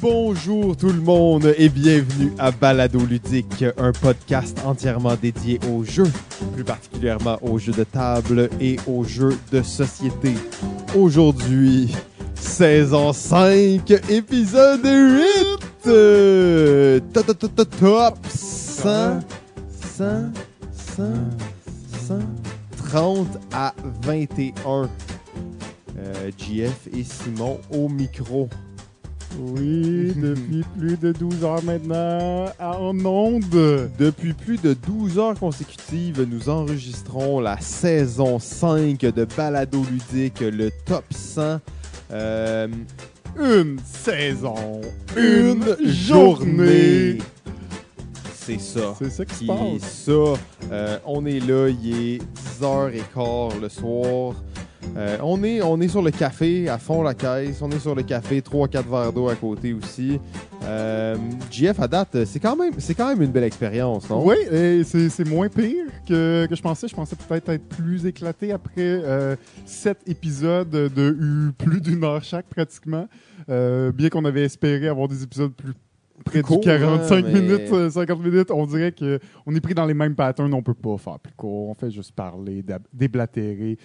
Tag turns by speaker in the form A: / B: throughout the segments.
A: Bonjour tout le monde et bienvenue à Balado Ludique, un podcast entièrement dédié aux jeux, plus particulièrement aux jeux de table et aux jeux de société. Aujourd'hui, saison 5, épisode 8! euh, Top, top, top, top, top 100, 100, 100, 100, 30 à 21. Euh, JF et Simon au micro.
B: Oui, depuis plus de 12 heures maintenant, en onde.
A: Depuis plus de 12 heures consécutives, nous enregistrons la saison 5 de Balado Ludique, le top 100. Euh,
B: Une saison,
A: une journée. C'est ça.
B: C'est ça qui se passe.
A: ça. Euh, on est là, il est 10h15 le soir. Euh, on, est, on est sur le café, à fond la caisse. On est sur le café, 3-4 verres d'eau à côté aussi. Euh, JF, à date, c'est quand, même, c'est quand même une belle expérience, non?
B: Oui, et c'est c'est moins pire que, que je pensais. Je pensais peut-être être plus éclaté après euh, sept épisodes de plus d'une heure chaque pratiquement. Euh, bien qu'on avait espéré avoir des épisodes plus près
A: courts,
B: du 45
A: hein, mais-
B: minutes, euh, 50 minutes, on dirait que on est pris dans les mêmes patterns, on peut pas faire plus court. On fait juste parler, déblatérer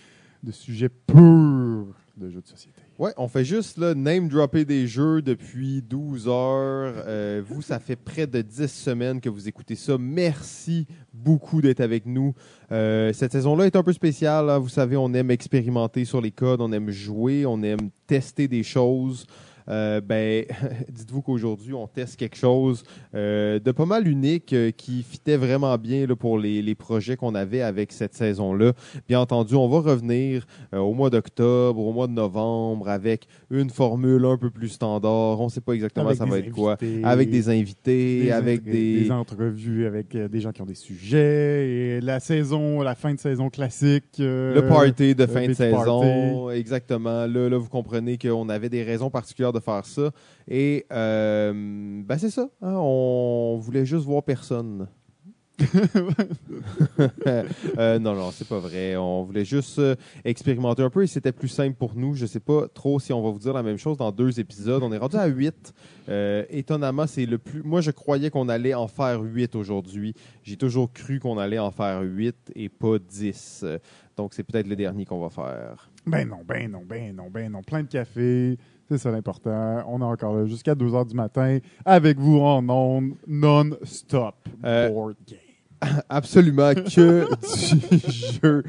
B: de sujets purs de jeux de société.
A: Ouais, on fait juste là, name dropper des jeux depuis 12 heures. Euh, vous, ça fait près de 10 semaines que vous écoutez ça. Merci beaucoup d'être avec nous. Euh, cette saison-là est un peu spéciale. hein. Vous savez, on aime expérimenter sur les codes, on aime jouer, on aime tester des choses. Euh, ben, dites-vous qu'aujourd'hui, on teste quelque chose euh, de pas mal unique euh, qui fitait vraiment bien là, pour les, les projets qu'on avait avec cette saison-là. Bien entendu, on va revenir au mois d'octobre, au mois de novembre, avec une formule un peu plus standard. On ne sait pas exactement
B: Avec
A: ça
B: des
A: va être quoi. Avec des invités,
B: des
A: avec
B: intré-
A: des...
B: entrevues avec des gens qui ont des sujets et la saison, la fin de saison classique.
A: Le party de fin de saison, exactement. Là, là, vous comprenez qu'on avait des raisons particulières de faire ça. Et euh, ben c'est ça. hein, on voulait juste voir personne. Euh, non, non, c'est pas vrai. On voulait juste euh, expérimenter un peu et c'était plus simple pour nous. Je sais pas trop si on va vous dire la même chose dans deux épisodes. On est rendu à huit. Euh, étonnamment, c'est le plus. Moi, je croyais qu'on allait en faire huit aujourd'hui. J'ai toujours cru qu'on allait en faire huit et pas dix. Donc, c'est peut-être le dernier qu'on va faire.
B: Ben non, ben non, ben non, ben non. Plein de café, c'est ça l'important. On est encore là jusqu'à 2 h du matin avec vous en ondes non-stop.
A: Euh,
B: Board game.
A: Absolument que du jeu,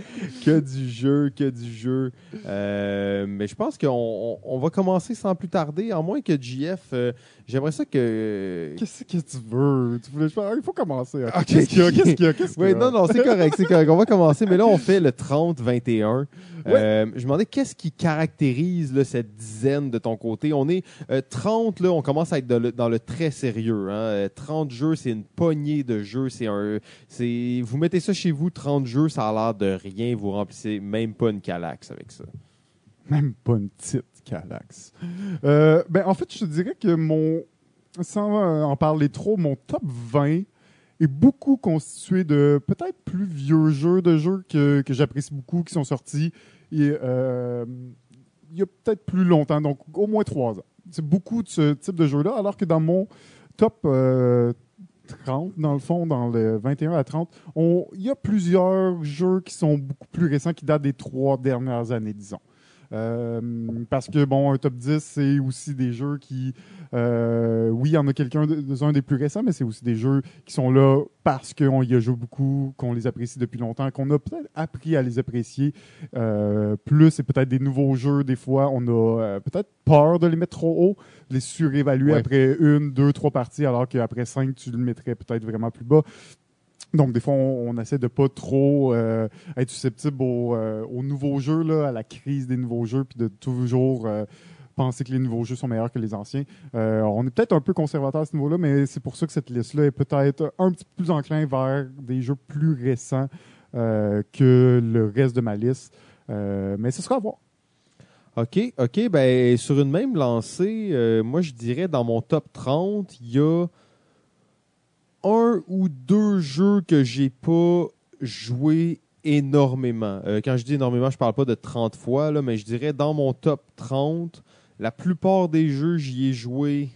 A: que du jeu, que du jeu. Euh, mais je pense qu'on on- on va commencer sans plus tarder, à moins que JF. euh, J'aimerais ça que.
B: Qu'est-ce que tu veux? Tu voulais... Il faut commencer. Ok. Qu'est-ce qu'il y a? Qu'est-ce qu'il y a? Y
A: Oui,
B: a?
A: non, non, c'est correct, c'est correct. On va commencer, mais là, on fait le 30-21. Euh, je me demandais qu'est-ce qui caractérise là, cette dizaine de ton côté? On est euh, 30, là, on commence à être dans le, dans le très sérieux. Hein. Euh, 30 jeux, c'est une poignée de jeux. C'est un, c'est, vous mettez ça chez vous, 30 jeux, ça a l'air de rien. Vous remplissez même pas une calax avec ça.
B: Même pas une petite Calax. Euh, ben, en fait, je te dirais que mon. Sans euh, en parler trop, mon top 20 est beaucoup constitué de peut-être plus vieux jeux, de jeux que, que j'apprécie beaucoup, qui sont sortis et, euh, il y a peut-être plus longtemps, donc au moins trois ans. C'est beaucoup de ce type de jeu-là, alors que dans mon top euh, 30, dans le fond, dans le 21 à 30, on- il y a plusieurs jeux qui sont beaucoup plus récents, qui datent des trois dernières années, disons. Euh, parce que, bon, un top 10, c'est aussi des jeux qui. euh, oui, il y en a quelqu'un de- de- un des plus récents, mais c'est aussi des jeux qui sont là parce qu'on y a joué beaucoup, qu'on les apprécie depuis longtemps, qu'on a peut-être appris à les apprécier euh, plus et peut-être des nouveaux jeux. Des fois, on a peut-être peur de les mettre trop haut, de les surévaluer
A: Ouais.
B: après une, deux, trois parties, alors qu'après cinq, tu le mettrais peut-être vraiment plus bas. Donc, des fois, on, essaie de pas trop euh, être susceptible euh, aux nouveaux jeux, là, à la crise des nouveaux jeux, puis de toujours euh, penser que les nouveaux jeux sont meilleurs que les anciens. On est peut-être un peu conservateur à ce niveau-là, mais c'est pour ça que cette liste-là est peut-être un petit peu plus enclin vers des jeux plus récents que le reste de ma liste. Mais ce sera à voir.
A: OK, OK. Ben, sur une même lancée, moi, je dirais dans mon top 30, il y a un ou deux jeux que j'ai pas joué énormément. Euh, quand je dis énormément, je parle pas de 30 fois, là, mais je dirais dans mon top 30, la plupart des jeux, j'y ai joué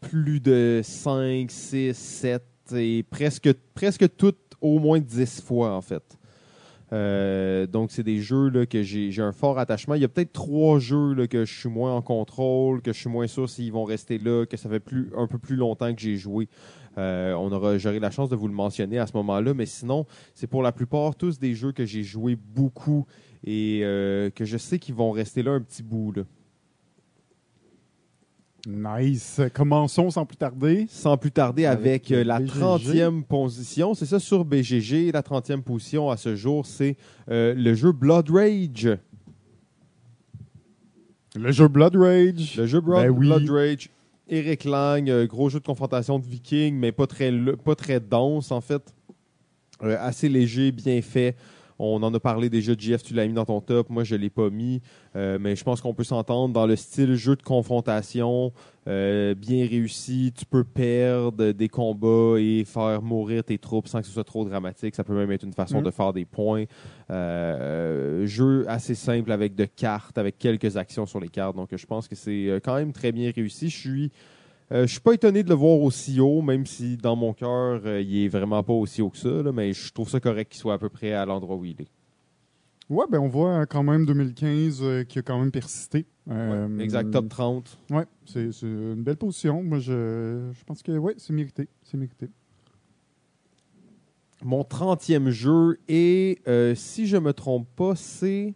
A: plus de 5, 6, 7 et presque, presque toutes au moins 10 fois en fait. Euh, donc, c'est des jeux là, que j'ai un fort attachement. Il y a peut-être trois jeux là, que je suis moins en contrôle, que je suis moins sûr s'ils vont rester là, que ça fait un peu plus longtemps que j'ai joué. Euh, on aura, j'aurai la chance de vous le mentionner à ce moment-là, mais sinon, c'est pour la plupart tous des jeux que j'ai joué beaucoup et euh, que je sais qu'ils vont rester là un petit bout.
B: Nice. Commençons sans plus tarder.
A: Sans plus tarder avec,
B: Avec,
A: euh, la
B: BGG.
A: 30e position. C'est ça sur BGG. La 30e position à ce jour, c'est euh, le jeu Blood Rage.
B: Le jeu Blood Rage.
A: Le jeu Blood,
B: Ben oui.
A: Blood Rage. Eric Lang, euh, gros jeu de confrontation de vikings, mais pas très, pas très dense en fait. Euh, assez léger, bien fait. On en a parlé déjà, JF, tu l'as mis dans ton top. Moi, je ne l'ai pas mis. Euh, mais je pense qu'on peut s'entendre dans le style jeu de confrontation, euh, bien réussi. Tu peux perdre des combats et faire mourir tes troupes sans que ce soit trop dramatique. Ça peut même être une façon
B: Mhm.
A: de faire des points. Euh, jeu assez simple avec de cartes, avec quelques actions sur les cartes. Donc, je pense que c'est quand même très bien réussi. Je suis. Euh, je suis pas étonné de le voir aussi haut, même si dans mon cœur, euh, il est vraiment pas aussi haut que ça, là, mais je trouve ça correct qu'il soit à peu près à l'endroit où il est.
B: Ouais, ben on voit euh, quand même 2015 euh, qui a quand même persisté. Euh,
A: exact, top 30.
B: Ouais, c'est une belle position. Moi, je, je pense que ouais, c'est mérité. C'est mérité.
A: Mon 30e jeu et si je me trompe pas, c'est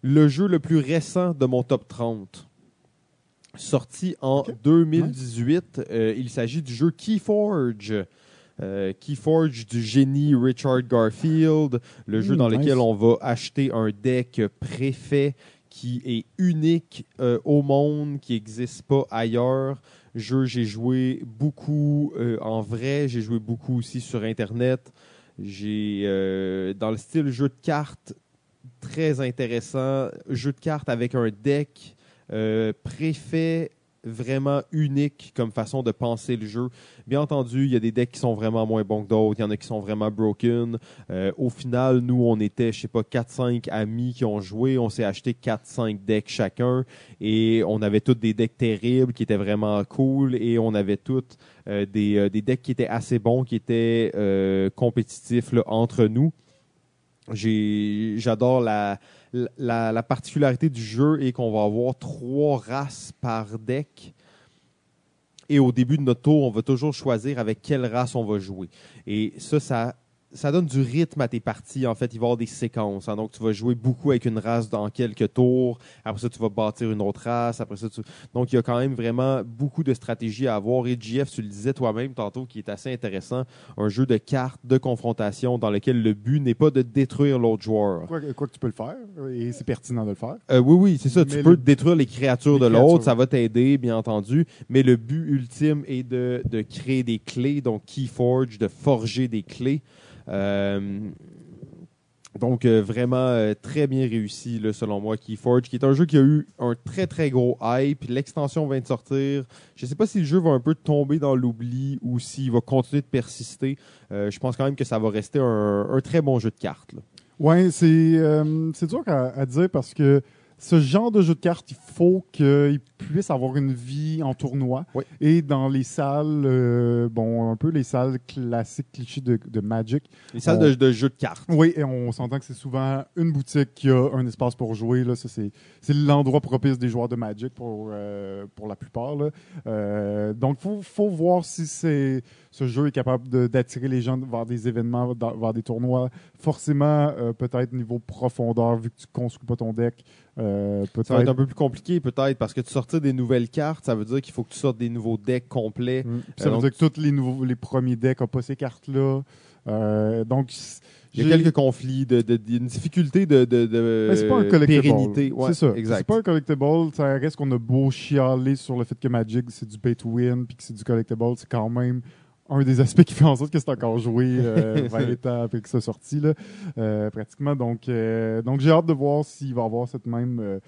A: le jeu le plus récent de mon top 30. Sorti en
B: Ok.
A: 2018, euh, il s'agit du jeu Keyforge. Euh, Keyforge du génie Richard Garfield, le jeu
B: Mm,
A: dans
B: nice.
A: lequel on va acheter un deck préfet qui est unique euh, au monde, qui n'existe pas ailleurs. Jeu, j'ai joué beaucoup en vrai, j'ai joué beaucoup aussi sur Internet. J'ai dans le style jeu de cartes très intéressant, jeu de cartes avec un deck euh, préfet vraiment unique comme façon de penser le jeu. Bien entendu, il y a des decks qui sont vraiment moins bons que d'autres, il y en a qui sont vraiment broken. Euh, au final, nous, on était, je sais pas, 4-5 amis qui ont joué, on s'est acheté 4-5 decks chacun et on avait tous des decks terribles qui étaient vraiment cool et on avait tous euh, des, euh, des decks qui étaient assez bons, qui étaient compétitifs entre nous. J'adore la, la, la particularité du jeu est qu'on va avoir trois races par deck. Et au début de notre tour, on va toujours choisir avec quelle race on va jouer. Et ça, ça, ça donne du rythme à tes parties. En fait, il va y avoir des séquences. hein. Donc, tu vas jouer beaucoup avec une race dans quelques tours. Après ça, tu vas bâtir une autre race. Après ça, tu... Donc, il y a quand même vraiment beaucoup de stratégies à avoir. Et GF, tu le disais toi-même tantôt, qui est assez intéressant. Un jeu de cartes, de confrontation, dans lequel le but n'est pas de détruire l'autre joueur.
B: Quoi, quoi que tu peux le faire, et c'est pertinent de le faire.
A: Euh, oui, oui, c'est ça. tu peux
B: le-
A: détruire les créatures
B: les
A: de l'autre, ça va t'aider, bien entendu. Mais le but ultime est de, de créer des clés, donc Keyforge, de forger des clés. Euh, donc, euh, vraiment euh, très bien réussi, selon moi, Keyforge, qui est un jeu qui a eu un très, très gros hype. L'extension vient de sortir. Je ne sais pas si le jeu va un peu tomber dans l'oubli ou s'il va continuer de persister. Je pense quand même que ça va rester un, très bon jeu de cartes.
B: Ouais, c'est dur à dire parce que ce genre de jeu de cartes, il faut qu'il puisse avoir une vie en tournoi.
A: Oui.
B: Et dans les salles, euh, bon, un peu les salles classiques, clichés de, de Magic.
A: Les salles
B: On-
A: de, de jeux de cartes.
B: Oui, et on s'entend que c'est souvent une boutique qui a un espace pour jouer. Là. Ça, c'est, c'est l'endroit propice des joueurs de Magic pour, euh, pour la plupart. Là. Euh, donc, il faut, faut voir si c'est, ce jeu est capable d'attirer les gens vers des événements, vers des tournois. Forcément, euh, peut-être niveau profondeur, vu que tu construis pas ton deck. Euh,
A: Ça va être un peu plus compliqué peut-être parce que tu sortir des nouvelles cartes, ça veut dire qu'il faut que tu sortes des nouveaux decks complets.
B: Mm. Ça
A: Euh,
B: veut
A: donc-
B: dire que tous les, nouveaux, les premiers decks n'ont pas ces cartes-là. Euh, donc,
A: Il y a
B: j'ai-
A: quelques conflits, de, de- il y a une difficulté de, de, de
B: Mais c'est pas un collectible.
A: pérennité. Ouais,
B: c'est ça.
A: Exact.
B: C'est pas un collectible. Ça reste qu'on a beau chialer sur le fait que Magic, c'est du pay to win, puis que c'est du collectible. C'est quand même un des aspects qui fait en sorte que c'est encore joué euh, 20 ans après que ça sorti, là, euh, pratiquement. Donc, euh, donc j'ai hâte de voir s'il va avoir cette même.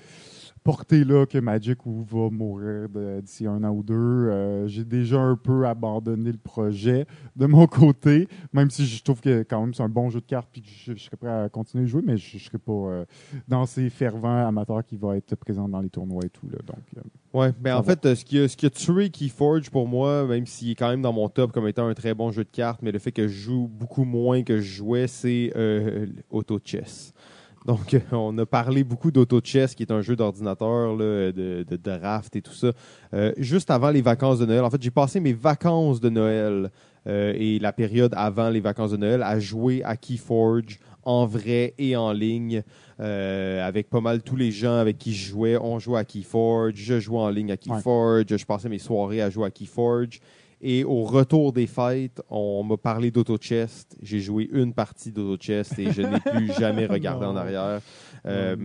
B: Euh, portée-là que Magic va mourir d'ici un an ou deux. Euh, j'ai déjà un peu abandonné le projet de mon côté, même si je trouve que quand même c'est un bon jeu de cartes puis que je, serais prêt à continuer de jouer, mais je ne serais pas euh, dans ces fervents amateurs qui vont être présents dans les tournois et tout. Là, donc,
A: euh, ouais, ben en fait, ce qui, a, ce qui a tué Keyforge pour moi, même s'il est quand même dans mon top comme étant un très bon jeu de cartes, mais le fait que je joue beaucoup moins que je jouais, c'est Auto Chess. Donc, on a parlé beaucoup d'AutoChess, qui est un jeu d'ordinateur, de, de, draft et tout ça, euh, juste avant les vacances de Noël. En fait, j'ai passé mes vacances de Noël euh, et la période avant les vacances de Noël à jouer à Keyforge en vrai et en ligne, euh, avec pas mal tous les gens avec qui je jouais. On jouait à Keyforge, je jouais en ligne à Keyforge, je passais mes soirées à jouer à Keyforge. Et au retour des fêtes, on m'a parlé d'AutoChest. J'ai joué une partie d'AutoChest et je n'ai plus jamais regardé en arrière. Euh,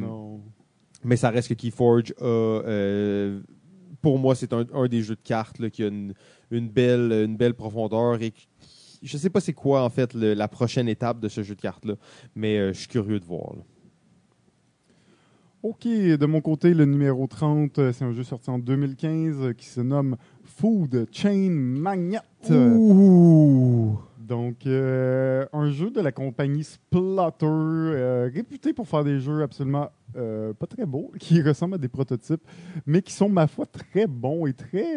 A: mais ça reste que Keyforge a. Euh, pour moi, c'est un, des jeux de cartes qui a une, belle, une belle profondeur et je sais pas c'est quoi en fait la prochaine étape de ce jeu de cartes là, mais euh, je suis curieux de voir.
B: Ok, de mon côté, le numéro 30, c'est un jeu sorti en 2015 qui se nomme Food Chain Magnet. Donc, euh, un jeu de la compagnie Splotter, euh, réputé pour faire des jeux absolument euh, pas très beaux, qui ressemblent à des prototypes, mais qui sont, ma foi, très bons et très,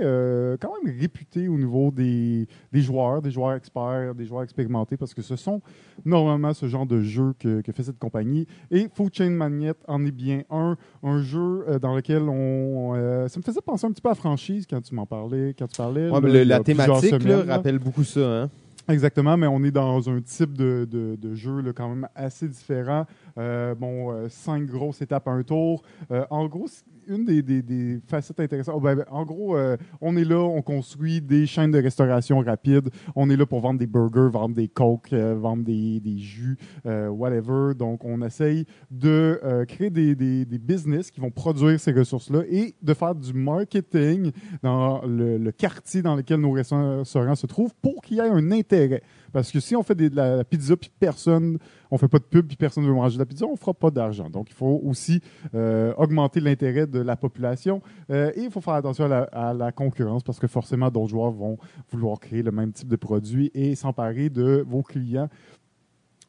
B: quand même réputés au niveau des, des, joueurs, des joueurs experts, des joueurs expérimentés, parce que ce sont normalement ce genre de jeu que, fait cette compagnie. Et Food Chain Magnet en est bien un, un jeu dans lequel on. ça me faisait penser un petit peu à franchise quand tu m'en parlais, quand tu parlais.
A: la thématique rappelle beaucoup ça, hein?
B: Exactement, mais on est dans un type de, de, de jeu là, quand même assez différent. Euh, bon, euh, cinq grosses étapes à un tour. Euh, en gros, une des, des, facettes intéressantes. Oh, ben, ben, en gros, euh, on est là, on construit des chaînes de restauration rapide. On est là pour vendre des burgers, vendre des cokes, vendre des, des jus, euh, whatever. Donc, on essaye de créer des, des, business qui vont produire ces ressources-là et de faire du marketing dans le, le quartier dans lequel nos restaurants se trouvent pour qu'il y ait un intérêt. Parce que si on fait de la pizza puis personne, on fait pas de pub puis personne ne veut manger de la pizza, on fera pas d'argent. Donc il faut aussi euh, augmenter l'intérêt de la population euh, et il faut faire attention à la, concurrence parce que forcément d'autres joueurs vont vouloir créer le même type de produit et s'emparer de vos clients.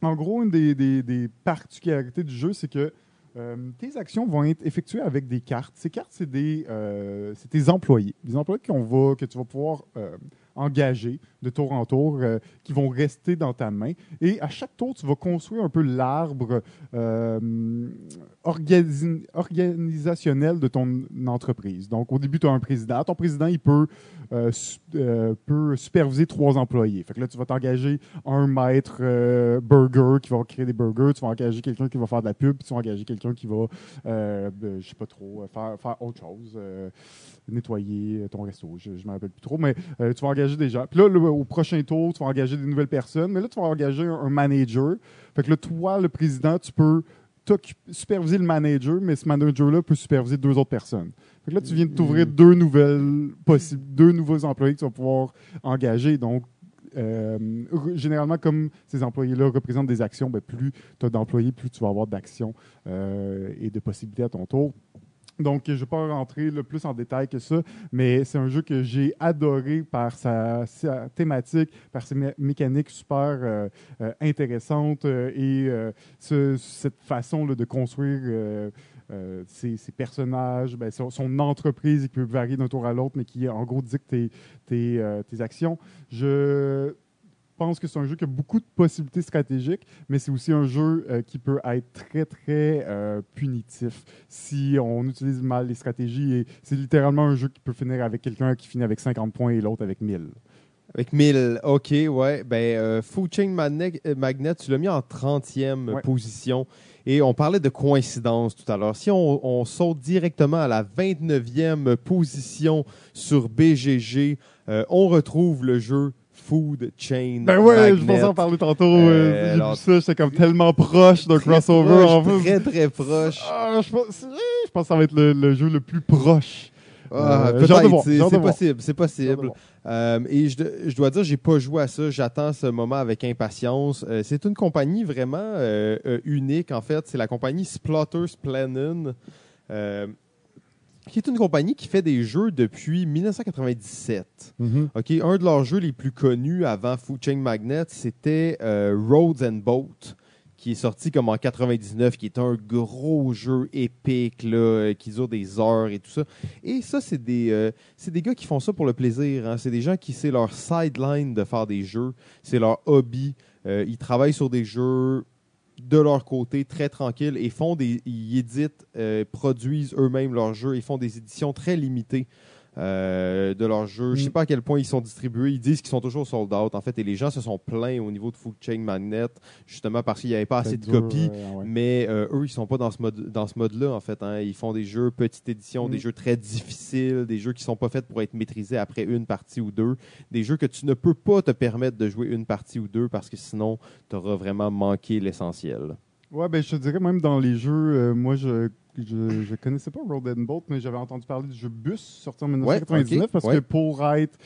B: En gros, une des, particularités du jeu, c'est que euh, tes actions vont être effectuées avec des cartes. Ces cartes, c'est des, tes employés. Des employés que tu vas pouvoir engagés tour en tour euh, qui vont rester dans ta main. Et à chaque tour, tu vas construire un peu l'arbre euh, organisationnel de ton entreprise. Donc, au début, tu as un président. Ton président, il peut, euh, peut superviser trois employés. Fait que là, tu vas t'engager un maître burger qui va créer des burgers. Tu vas engager quelqu'un qui va faire de la pub. tu vas engager quelqu'un qui va, je sais pas trop, faire, autre chose nettoyer ton resto. Je ne me rappelle plus trop, mais tu vas engager des gens. Puis là, au prochain tour, tu vas engager des nouvelles personnes. Mais là, tu vas engager un, manager. Fait que là, toi, le président, tu peux superviser le manager, mais ce manager-là peut superviser deux autres personnes. Fait que là, tu viens de t'ouvrir mm. deux nouvelles possibles, deux nouveaux employés que tu vas pouvoir engager. Donc, euh, généralement, comme ces employés-là représentent des actions, ben, plus tu as d'employés, plus tu vas avoir d'actions euh, et de possibilités à ton tour. Donc, je ne vais pas rentrer le plus en détail que ça, mais c'est un jeu que j'ai adoré par sa, thématique, par ses mécaniques super euh, euh, intéressantes euh, et cette façon de construire ses, personnages, ben, son, entreprise qui peut varier d'un tour à l'autre, mais qui en gros dicte tes, tes actions. Je pense que c'est un jeu qui a beaucoup de possibilités stratégiques, mais c'est aussi un jeu euh, qui peut être très, très euh, punitif si on utilise mal les stratégies. Et c'est littéralement un jeu qui peut finir avec quelqu'un qui finit avec 50 points et l'autre avec 1000.
A: Avec 1000, OK, ouais. Ben, euh, Food Chain Magnet, tu l'as mis en 30e position. Et on parlait de coïncidence tout à l'heure. Si on, on, saute directement à la 29e position sur BGG, on retrouve le jeu food chain.
B: Ben ouais, je pensais en parler tantôt. Euh, ça, j'étais comme tellement proche d'un crossover.
A: en fait. Très, très proche.
B: Ah, je, pense, je pense que ça va être le, jeu le plus proche.
A: Ah, euh, c'est possible, c'est possible. Euh, et je, je, dois dire, j'ai pas joué à ça. J'attends ce moment avec impatience. Euh, c'est une compagnie vraiment unique, en fait. C'est la compagnie Splotters Planen qui est une compagnie qui fait des jeux depuis 1997.
B: Mhm.
A: OK, un de leurs jeux les plus connus avant Food Chain Magnet, c'était euh, Roads and Boat, qui est sorti comme en 99, qui est un gros jeu épique, là, euh, qui dure des heures et tout ça. Et ça, c'est des, euh, c'est des gars qui font ça pour le plaisir. hein. C'est des gens qui, c'est leur sideline de faire des jeux. C'est leur hobby. Euh, ils travaillent sur des jeux de leur côté, très tranquilles, et font des, ils éditent, euh, produisent eux-mêmes leurs jeux, ils font des éditions très limitées euh, de leurs jeux. Je sais
B: Mm.
A: pas à quel point ils sont distribués. Ils disent qu'ils sont toujours sold out, en fait, et les gens se sont plaints au niveau de Food Chain Magnet, justement parce qu'il n'y avait pas assez de
B: dur,
A: copies.
B: euh, ouais.
A: Mais euh, eux, ils sont pas dans ce mode dans ce mode-là, en fait. hein. Ils font des jeux petite édition,
B: Mm.
A: des jeux très difficiles, des jeux qui sont pas faits pour être maîtrisés après une partie ou deux, des jeux que tu ne peux pas te permettre de jouer une partie ou deux parce que sinon, tu auras vraiment manqué l'essentiel.
B: Ouais, ben je te dirais même dans les jeux, euh, moi je, je je connaissais pas Road and Boat, mais j'avais entendu parler du jeu Bus sorti en 1999
A: ok,
B: parce
A: ouais.
B: que pour être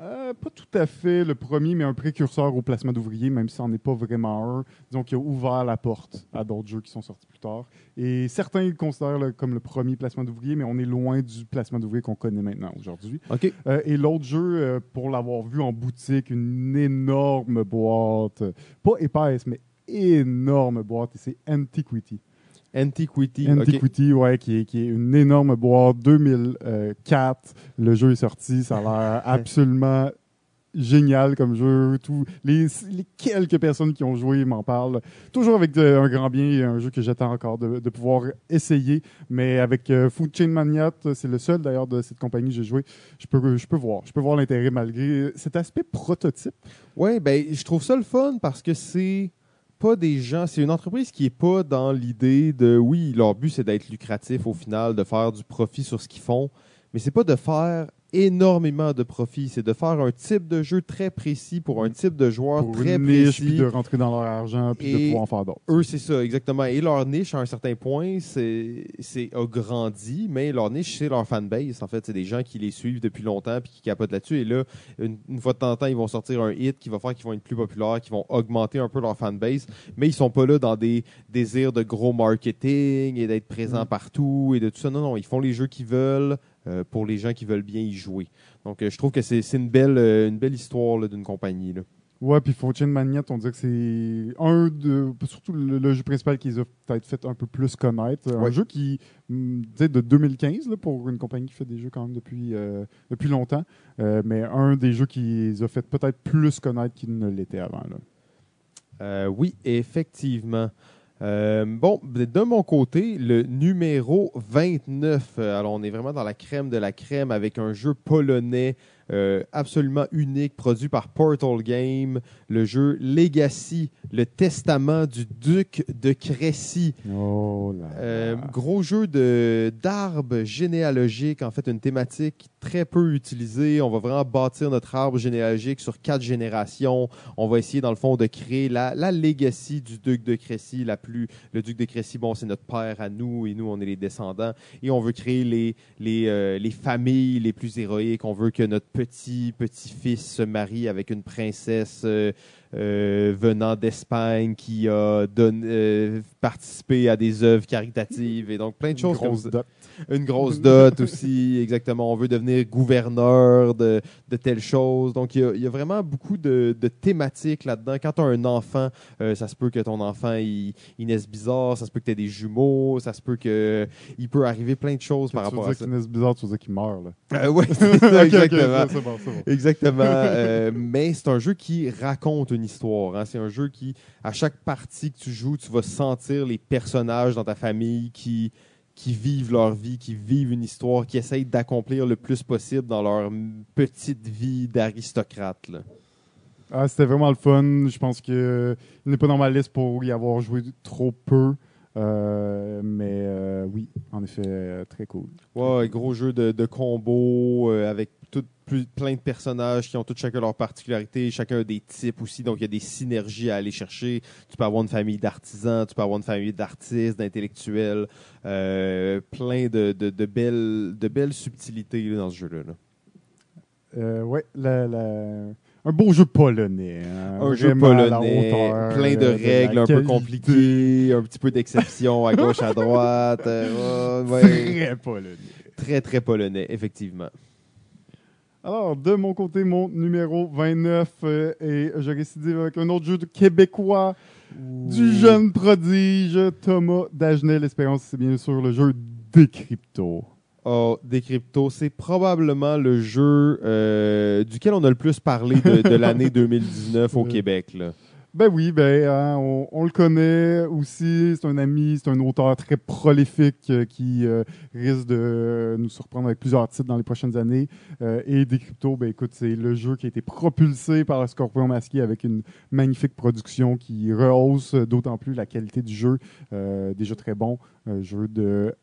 B: euh, pas tout à fait le premier, mais un précurseur au placement d'ouvriers, même si c'en est pas vraiment un, disons qu'il a ouvert la porte à d'autres jeux qui sont sortis plus tard. Et certains le considèrent là, comme le premier placement d'ouvriers, mais on est loin du placement d'ouvriers qu'on connaît maintenant aujourd'hui.
A: OK.
B: Euh, et l'autre jeu, euh, pour l'avoir vu en boutique, une énorme boîte, pas épaisse, mais énorme boîte, et c'est Antiquity.
A: Antiquity.
B: Antiquity, ouais, qui est, qui est une énorme boîte, 2004. Le jeu est sorti, ça a l'air absolument génial comme jeu. Tout, les, les quelques personnes qui ont joué m'en parlent. Toujours avec de- un grand bien et un jeu que j'attends encore de, de pouvoir essayer. Mais avec euh, Food Chain Maniat, c'est le seul d'ailleurs de cette compagnie que j'ai joué. Je peux, je peux voir. Je peux voir l'intérêt malgré cet aspect prototype.
A: Ouais, ben, je trouve ça le fun parce que c'est pas des gens, c'est une entreprise qui est pas dans l'idée de, oui, leur but c'est d'être lucratif au final, de faire du profit sur ce qu'ils font, mais c'est pas de faire énormément de profit, c'est de faire un type de jeu très précis pour un type de joueur
B: Pour
A: très
B: une niche, puis
A: précis.
B: de rentrer dans leur argent, puis de
A: Et
B: pouvoir en faire d'autres.
A: Eux, c'est ça, exactement. Et leur niche, à un certain point, c'est a grandi, mais leur niche, c'est leur fanbase. En fait, c'est des gens qui les suivent depuis longtemps puis qui capotent là-dessus. Et là, une, une fois de temps en temps, ils vont sortir un hit qui va faire qu'ils vont être plus populaires, qui vont augmenter un peu leur fanbase. Mais ils sont pas là dans des désirs de gros marketing et d'être présents
B: Mm.
A: partout et de tout ça. Non, non, ils font les jeux qu'ils veulent euh, pour les gens qui veulent bien y jouer. Donc, euh, je trouve que c'est une belle, euh, une belle histoire d'une compagnie. Là.
B: Ouais, puis Fortune Magnet, on dirait que c'est un de. Surtout le, le jeu principal qu'ils ont peut-être fait un peu plus connaître. Un
A: Ouais.
B: jeu qui, tu sais, de 2015, là, pour une compagnie qui fait des jeux quand même depuis, euh, depuis longtemps. Euh, mais un des jeux qui les a fait peut-être plus connaître qu'il ne l'était avant. Là.
A: Euh, oui, effectivement. Euh, bon, de mon côté, le numéro 29. euh, Alors, on est vraiment dans la crème de la crème avec un jeu polonais euh, absolument unique, produit par Portal Game, le jeu Legacy, le testament du duc de Crécy.
B: Oh là.
A: Euh,
B: là.
A: gros jeu de d'arbre généalogique, en fait, une thématique très peu utilisée. On va vraiment bâtir notre arbre généalogique sur quatre générations. On va essayer, dans le fond, de créer la, la legacy du duc de Crécy, la plus. Le duc de Crécy, bon, c'est notre père à nous, et nous, on est les descendants. Et on veut créer les, les, euh, les familles les plus héroïques. On veut que notre petit petit-fils se marie avec une princesse euh, venant d'Espagne qui a donné, euh, participé à des œuvres caritatives et donc plein de choses
B: grosse dot.
A: Une grosse dot aussi, exactement. On veut devenir gouverneur de, de telle chose. Donc, il y a, il y a vraiment beaucoup de, de thématiques là-dedans. Quand tu as un enfant, euh, ça se peut que ton enfant il, il naisse bizarre, ça se peut que tu aies des jumeaux, ça se peut que il peut arriver plein de choses par
B: Tu veux
A: rapport à
B: dire
A: ça.
B: qu'il naisse bizarre, tu veux dire qu'il meurt. Là. Ok,
A: exactement.
B: bon, bon.
A: Exactement. Mais c'est un jeu qui raconte une histoire. hein. C'est un jeu qui, à chaque partie que tu joues, tu vas sentir les personnages dans ta famille qui, qui vivent leur vie, qui vivent une histoire, qui essayent d'accomplir le plus possible dans leur petite vie d'aristocrate.
B: Ah, c'était vraiment le fun. Je pense que il n'est pas dans ma liste pour y avoir joué trop peu. Euh, mais euh, oui, en effet, euh, très cool.
A: Ouais, gros jeu de, de combo euh, avec tout, plus, plein de personnages qui ont tous chacun leur particularité, chacun a des types aussi, donc il y a des synergies à aller chercher. Tu peux avoir une famille d'artisans, tu peux avoir une famille d'artistes, d'intellectuels, euh, plein de, de, de belles, de belles subtilités là, dans ce jeu-là. là.
B: Euh, ouais, la- la- un beau jeu polonais. hein.
A: Un jeu polonais,
B: hauteur,
A: plein de règles un peu compliquées, un petit peu d'exception à gauche, à droite. euh, ouais.
B: Très polonais.
A: très, très polonais, effectivement.
B: Alors, de mon côté, mon numéro 29, euh, et je récidive avec un autre jeu de québécois du jeune prodige Thomas Dagenet. L'espérance, c'est bien sûr le jeu Décrypto.
A: Oh, Décrypto, c'est probablement le jeu euh, duquel on a le plus parlé de, de l'année 2019 au Québec. Là.
B: Ben oui, ben hein, on, on le connaît aussi. C'est un ami, c'est un auteur très prolifique euh, qui euh, risque de nous surprendre avec plusieurs titres dans les prochaines années. Euh, et Décrypto, ben écoute, c'est le jeu qui a été propulsé par le Scorpion Masqué avec une magnifique production qui rehausse d'autant plus la qualité du jeu. Euh, déjà très bon. Jeu de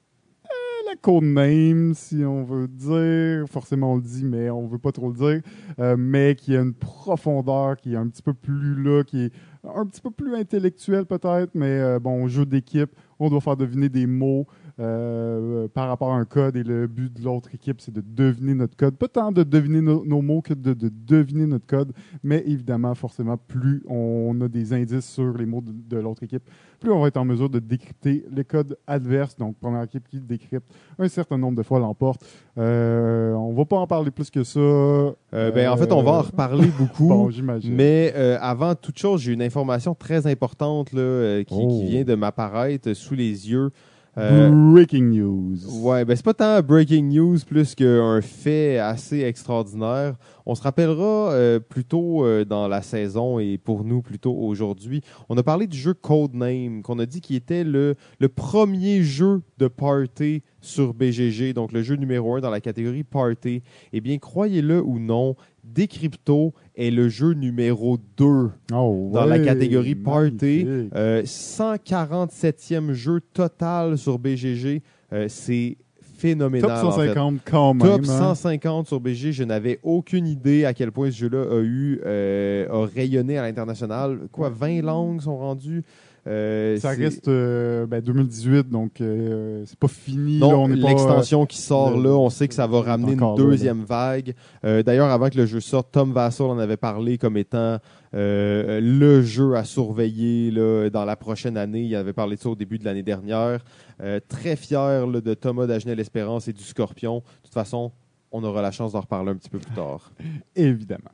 B: la codename, si on veut dire. Forcément, on le dit, mais on veut pas trop le dire. Euh, mais qui a une profondeur qui est un petit peu plus là, qui est un petit peu plus intellectuel peut-être, mais euh, bon, jeu d'équipe, on doit faire deviner des mots euh, par rapport à un code et le but de l'autre équipe, c'est de deviner notre code. Pas tant de deviner no- nos mots que de, de deviner notre code, mais évidemment, forcément, plus on a des indices sur les mots de, de l'autre équipe, plus on va être en mesure de décrypter les codes adverses. Donc, première équipe qui décrypte un certain nombre de fois l'emporte. Euh, on va pas en parler plus que ça.
A: Euh, ben, en fait, on va en reparler beaucoup.
B: Bon, j'imagine.
A: Mais avant toute chose, j'ai une information très importante là, qui,
B: Oh.
A: qui vient de m'apparaître sous les yeux. Euh,
B: Breaking news.
A: Ouais, ben c'est pas tant breaking news plus qu'un fait assez extraordinaire. On se rappellera euh, plus tôt euh, dans la saison et pour nous plutôt aujourd'hui, on a parlé du jeu Codename qu'on a dit qu'il était le, le premier jeu de party sur BGG, donc le jeu numéro un dans la catégorie party. Eh bien, croyez-le ou non, Decrypto est le jeu numéro 2
B: Oh,
A: dans la catégorie Party.
B: magnifique.
A: Euh, 147e jeu total sur BGG. Euh, c'est phénoménal.
B: Top
A: en fait.
B: 150 quand même.
A: Top
B: hein.
A: 150 sur BGG. Je n'avais aucune idée à quel point ce jeu-là a eu, euh, a rayonné à l'international. Quoi, 20 langues sont rendues? Euh,
B: Ça reste euh, ben, 2018, donc euh, c'est pas fini.
A: L'extension qui sort
B: le-
A: là, on sait que ça va ramener une
B: encore là, là.
A: deuxième vague. Euh, D'ailleurs, avant que le jeu sorte, Tom Vassal en avait parlé comme étant euh, le jeu à surveiller là, dans la prochaine année. Il avait parlé de ça au début de l'année dernière. Euh, très fier là, de Thomas Dagenel-Espérance et du Scorpion. De toute façon, on aura la chance d'en reparler un petit peu plus tard.
B: évidemment.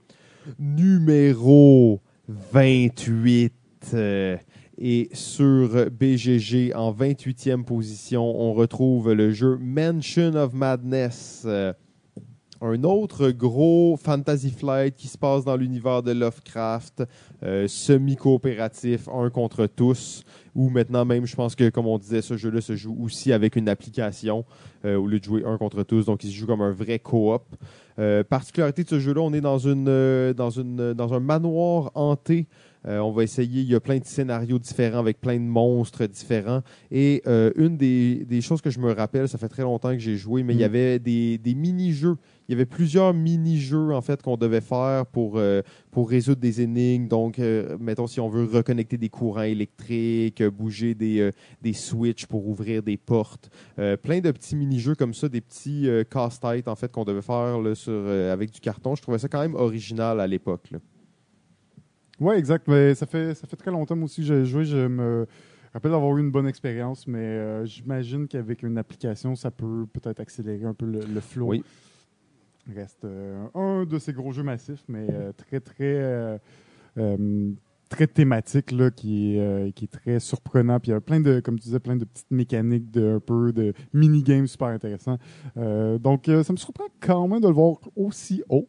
A: Numéro 28. Et sur BGG, en 28e position, on retrouve le jeu Mansion of Madness. euh, un autre gros Fantasy Flight qui se passe dans l'univers de Lovecraft, euh, semi-coopératif, un contre tous, ou maintenant même, je pense que, comme on disait, ce jeu-là se joue aussi avec une application euh, au lieu de jouer un contre tous, donc il se joue comme un vrai coop. Particularité de ce jeu-là, on est dans, une, dans, une, dans un manoir hanté. Euh, on va essayer, il y a plein de scénarios différents avec plein de monstres différents. Et euh, une des, des choses que je me rappelle, ça fait très longtemps que j'ai joué, mais il y
B: Mm.
A: avait des, des mini-jeux. Il y avait plusieurs mini-jeux en fait qu'on devait faire pour, euh, pour résoudre des énigmes. Donc, euh, mettons si on veut reconnecter des courants électriques, bouger des, euh, des switches pour ouvrir des portes. Plein de petits mini-jeux comme ça, des petits casse-têtes en fait qu'on devait faire là, sur, avec du carton. Je trouvais ça quand même original à l'époque.
B: Oui, exact. Mais ça fait, ça fait très longtemps moi aussi que j'ai joué. Je me rappelle avoir eu une bonne expérience, mais euh, j'imagine qu'avec une application, ça peut peut-être accélérer un peu le, le flow.
A: Oui.
B: Reste euh, un de ces gros jeux massifs, mais euh, très, très, très thématique, là, qui, est, euh, qui est très surprenant. Puis il y a plein de, comme tu disais, plein de petites mécaniques, de, un peu de mini-games super intéressants. Euh, donc, euh, ça me surprend quand même de le voir aussi haut.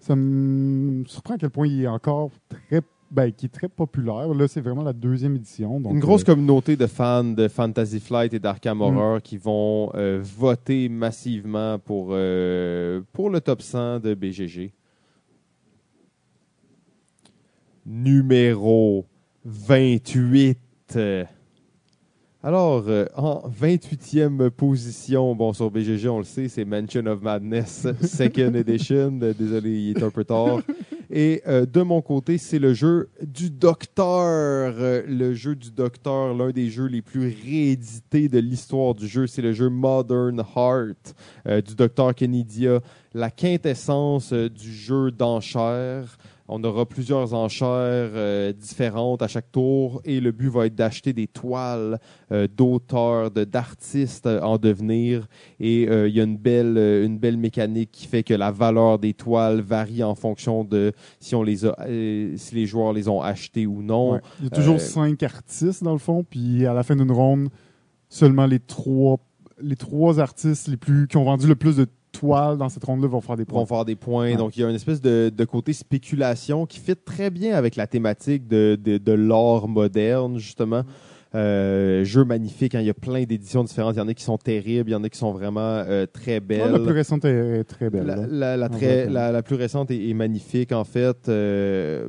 B: Ça me surprend à quel point il est encore très, ben, qui est très populaire. Là, c'est vraiment la deuxième édition. Donc,
A: Une grosse
B: euh,
A: communauté de fans de Fantasy Flight et d'Arkham
B: Mm.
A: Horror qui vont euh, voter massivement pour, euh, pour le top 100 de BGG. Numéro 28. Alors, euh, en 28e position, bon, sur BGG, on le sait, c'est Mansion of Madness Second Edition. Désolé, il est un peu tard. Et euh, de mon côté, c'est le jeu du Docteur. Euh, le jeu du Docteur, l'un des jeux les plus réédités de l'histoire du jeu, c'est le jeu Modern Heart du Docteur Kennedia, la quintessence du jeu d'enchères. On aura plusieurs enchères euh, différentes à chaque tour et le but va être d'acheter des toiles euh, d'auteurs, de- d'artistes euh, en devenir. Et euh, il y a une belle, une belle mécanique qui fait que la valeur des toiles varie en fonction de si, on les a, si les joueurs les ont achetées ou non.
B: Ouais. Il y a toujours cinq artistes dans le fond, puis à la fin d'une ronde, seulement les trois, les trois artistes les plus qui ont vendu le plus de toiles dans cette ronde-là vont faire des points.
A: vont faire des points.
B: Ouais.
A: Donc, il y a une espèce de, de côté spéculation qui fit très bien avec la thématique de, de, de l'art moderne, justement. Euh, jeu magnifique, hein. il y a plein d'éditions différentes. Il y en a qui sont terribles, il y en a qui sont vraiment euh, très
B: Ouais,
A: belles.
B: la plus récente est, est très belle.
A: La, la- la très- plus récente est, est magnifique, en fait. Euh,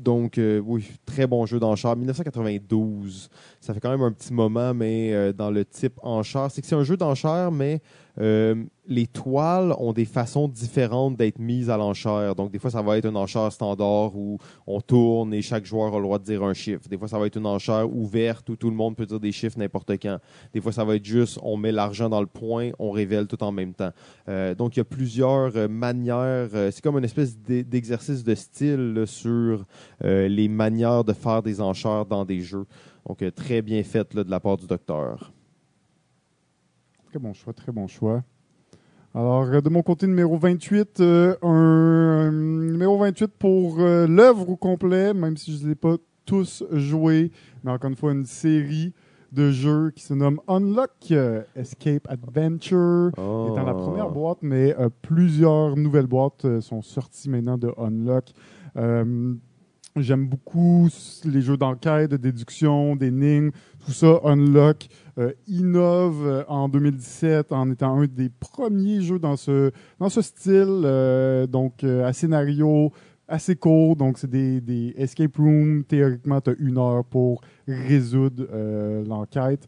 A: donc, oui, très bon jeu d'enchères. 1992, ça fait quand même un petit moment, mais dans le type enchère, c'est que c'est un jeu d'enchères, mais euh, les toiles ont des façons différentes d'être mises à l'enchère. Donc, des fois, ça va être une enchère standard où on tourne et chaque joueur a le droit de dire un chiffre. Des fois, ça va être une enchère ouverte où tout le monde peut dire des chiffres n'importe quand. Des fois, ça va être juste, on met l'argent dans le point, on révèle tout en même temps. Euh, donc, il y a plusieurs euh, manières. c'est comme une espèce d'e- d'exercice de style sur les manières de faire des enchères dans des jeux. Donc, très bien fait là, de la part du docteur.
B: Très bon choix, très bon choix. Alors, euh, de mon côté, numéro 28, euh, un, un numéro 28 pour euh, l'œuvre au complet, même si je ne les ai pas tous joués, mais encore une fois, une série de jeux qui se nomme Unlock euh, Escape Adventure.
A: Oh.
B: est dans la première boîte, mais plusieurs nouvelles boîtes sont sorties maintenant de Unlock. J'aime beaucoup les jeux d'enquête, de déduction, d'énigmes, tout ça. Unlock euh, innove euh, en 2017 en étant un des premiers jeux dans ce, dans ce style, euh, donc euh, à scénario assez court. Donc, c'est des, des escape rooms. Théoriquement, tu as une heure pour résoudre l'enquête.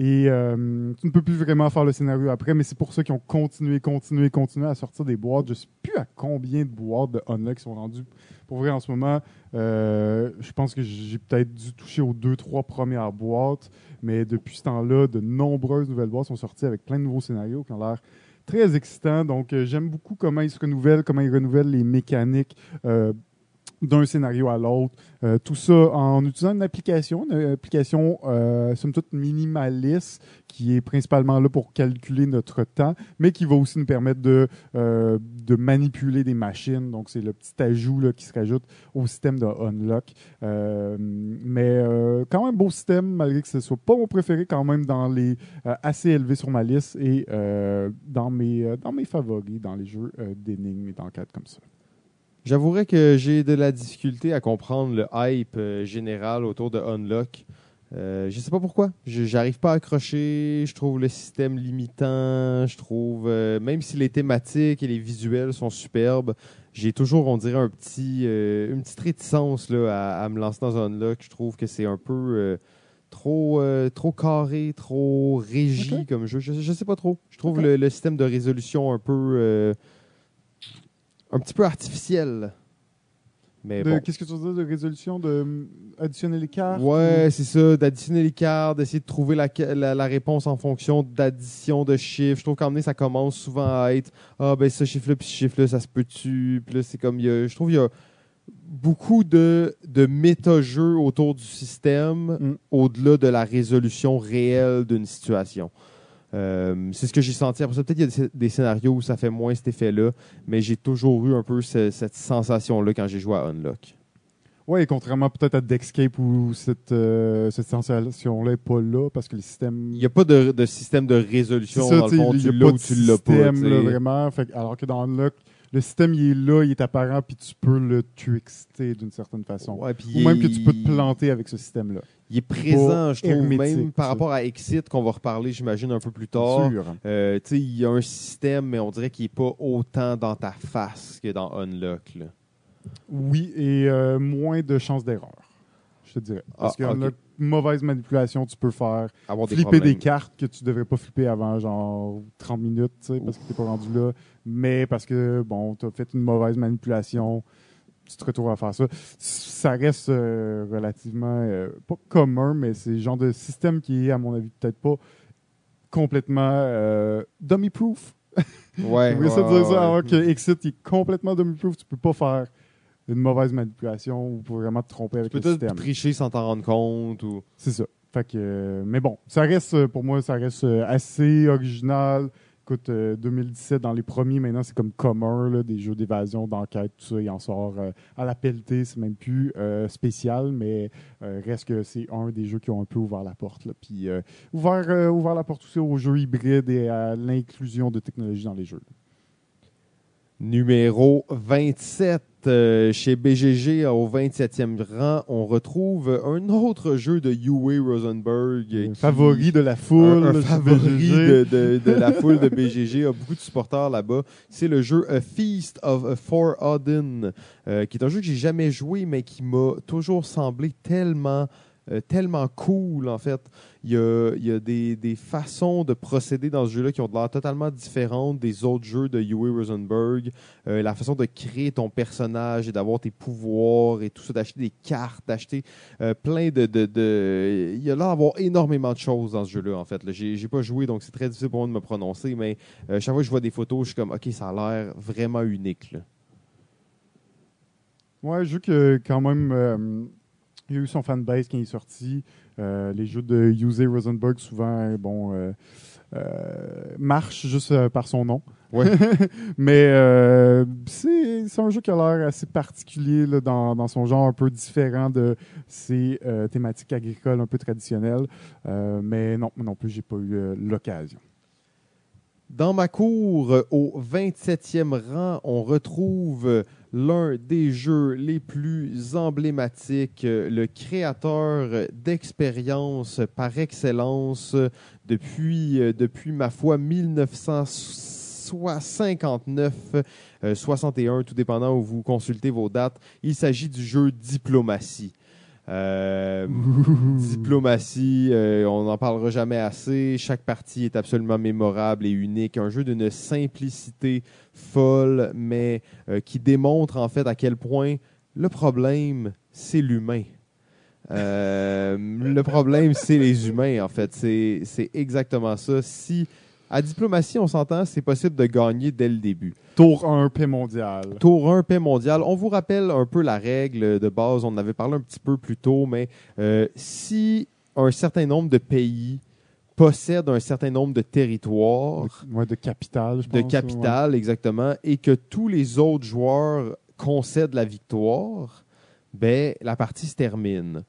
B: Et euh, tu ne peux plus vraiment faire le scénario après, mais c'est pour ça qu'ils ont continué, continué, continué à sortir des boîtes. Je ne sais plus à combien de boîtes de Unlock sont rendues. Pour vrai, en ce moment, euh, je pense que j'ai peut-être dû toucher aux deux, trois premières boîtes, mais depuis ce temps-là, de nombreuses nouvelles boîtes sont sorties avec plein de nouveaux scénarios qui ont l'air très excitants. Donc, euh, j'aime beaucoup comment ils se renouvellent, comment ils renouvellent les mécaniques. D'un scénario à l'autre. Euh, tout ça en utilisant une application, une application euh, somme toute minimaliste qui est principalement là pour calculer notre temps, mais qui va aussi nous permettre de, euh, de manipuler des machines. Donc, c'est le petit ajout là, qui se rajoute au système de Unlock. Euh, mais quand même beau système, malgré que ce soit pas mon préféré, quand même dans les assez élevé sur ma liste et dans, mes, dans mes favoris dans les jeux d'énigmes et d'enquête comme ça.
A: J'avouerais que j'ai de la difficulté à comprendre le hype euh, général autour de Unlock. Euh, je sais pas pourquoi. Je- J'arrive pas à accrocher. Je trouve le système limitant. Je trouve, euh, même si les thématiques et les visuels sont superbes, j'ai toujours, on dirait, un petit, euh, une petite réticence là, à, à me lancer dans Unlock. Je trouve que c'est un peu trop, trop carré, trop régi comme jeu. Je, je sais pas trop. Je trouve le, le système de résolution un peu, un petit peu artificiel. Mais
B: De-
A: bon.
B: Qu'est-ce que tu veux dire de résolution de euh, additionner les cartes
A: Ouais, c'est ça, d'additionner les cartes, d'essayer de trouver la, la, la réponse en fonction d'addition de chiffres. Je trouve donné, ça commence souvent à être Ah, ben ce chiffre-là, puis ce chiffre-là, ça se peut-tu. Puis là, c'est comme, il y a- je trouve qu'il y a beaucoup de, de méta-jeux autour du système,
B: Mm.
A: au-delà de la résolution réelle d'une situation. Euh, c'est ce que j'ai senti. Après ça, peut-être qu'il y a des, scénarios où ça fait moins cet effet-là, mais j'ai toujours eu un peu ce- cette sensation-là quand j'ai joué à Unlock.
B: Et contrairement peut-être à Dexcape où cette, euh, cette sensation-là n'est pas là parce que le système.
A: Il n'y a pas de, de système de résolution
B: ça,
A: dans le fond. Tu l'as
B: pas
A: ou tu l'as pas.
B: système, là, vraiment. Fait, alors que dans Unlock, le système il est là, il est apparent, puis tu peux le trickster d'une certaine façon.
A: Ouais,
B: Ou même que tu peux te planter avec ce système-là.
A: Il est présent, je trouve, même par rapport à Exit, qu'on va reparler, j'imagine, un peu plus tard. Euh, il y a un système, mais on dirait qu'il n'est pas autant dans ta face que dans Unlock. là.
B: Oui, et euh, moins de chances d'erreur, je te dirais. Parce
A: Ah,
B: qu'en
A: ok.
B: mauvaise manipulation, tu peux faire
A: Avoir des
B: flipper des cartes que tu devrais pas flipper avant genre 30 minutes, tu parce que t'es pas rendu là. Mais parce que, bon, tu as fait une mauvaise manipulation, tu te retrouves à faire ça. Ça reste euh, relativement, euh, pas commun, mais c'est le genre de système qui est, à mon avis, peut-être pas complètement euh, dummy-proof.
A: Ouais,
B: J'aimerais ça dire ça, alors que Exit est complètement dummy-proof, tu peux pas faire une mauvaise manipulation ou pour vraiment te tromper avec le
A: Peut-être
B: système.
A: tricher sans t'en rendre compte. Ou...
B: C'est ça. Fait que, euh, mais bon, ça reste, euh, pour moi, ça reste euh, assez original. Écoute, euh, 2017, dans les premiers, maintenant, c'est comme commun, là, des jeux d'évasion, d'enquête, tout ça. Il en sort euh, à la pelletée, c'est même plus euh, spécial, mais euh, reste que c'est un des jeux qui ont un peu ouvert la porte. Là. Puis euh, ouvert, euh, ouvert la porte aussi aux jeux hybrides et à l'inclusion de technologies dans les jeux.
A: Numéro 27. Euh, chez BGG, au 27e rang, on retrouve un autre jeu de Uwe Rosenberg.
B: Un
A: qui-
B: favori de la foule.
A: un, un
B: chez
A: favori de, de- de la foule de BGG, a beaucoup de supporters là-bas. C'est le jeu A Feast of For Odin, euh, qui est un jeu que j'ai jamais joué, mais qui m'a toujours semblé tellement, euh, tellement cool, en fait. Il y a, il y a des, des façons de procéder dans ce jeu-là qui ont l'air totalement différentes des autres jeux de Uwe Rosenberg. Euh, la façon de créer ton personnage et d'avoir tes pouvoirs et tout ça, d'acheter des cartes, d'acheter euh, plein de, de, Il y a l'air d'avoir énormément de choses dans ce jeu-là, en fait. là. J'ai pas joué, donc c'est très difficile pour moi de me prononcer, mais chaque fois que je vois des photos, je suis comme, OK, ça a l'air vraiment unique. là.
B: Ouais, un jeu que quand même, il y a eu son fanbase il est sorti. Euh, les jeux de Uwe Rosenberg, souvent, euh, bon, euh, euh, marchent juste euh, par son nom.
A: Ouais.
B: Mais euh, c'est c'est un jeu qui a l'air assez particulier là, dans, dans son genre, un peu différent de ses thématiques agricoles un peu traditionnelles. Euh, mais non, non plus, j'ai pas eu l'occasion.
A: Dans ma cour, au 27e rang, on retrouve l'un des jeux les plus emblématiques, euh, le créateur euh, d'expérience par excellence euh, depuis, euh, ma foi, 1959, euh, 61, tout dépendant où vous consultez vos dates. Il s'agit du jeu Diplomatie. Euh, Diplomatie, euh, on n'en parlera jamais assez. Chaque partie est absolument mémorable et unique. Un jeu d'une simplicité folle, mais euh, qui démontre en fait à quel point le problème, c'est l'humain. Le problème, c'est les humains, en fait. C'est c'est exactement ça. Si à diplomatie, on s'entend, c'est possible de gagner dès le début.
B: Tour 1, paix mondiale.
A: Tour 1, paix mondiale. On vous rappelle un peu la règle de base. On en avait parlé un petit peu plus tôt, mais euh, si un certain nombre de pays possèdent un certain nombre de territoires,
B: De, ouais, de je
A: de
B: pense.
A: capitales exactement, et que tous les autres joueurs concèdent la victoire, ben la partie se termine.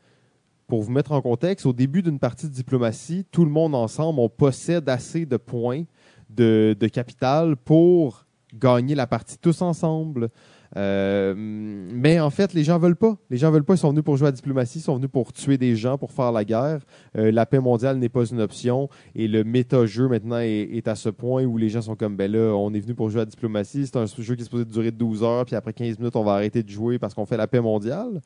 A: Pour vous mettre en contexte, au début d'une partie de diplomatie, tout le monde ensemble, on possède assez de points de, capital pour gagner la partie tous ensemble. Euh, mais en fait, les gens veulent pas. Les gens veulent pas. Ils sont venus pour jouer à la diplomatie, ils sont venus pour tuer des gens, pour faire la guerre. Euh, la paix mondiale n'est pas une option. Et le méta-jeu maintenant est, est à ce point où les gens sont comme, ben là, on est venu pour jouer à la diplomatie. C'est un jeu qui est supposé durer 12 heures, puis après 15 minutes, on va arrêter de jouer parce qu'on fait la paix mondiale.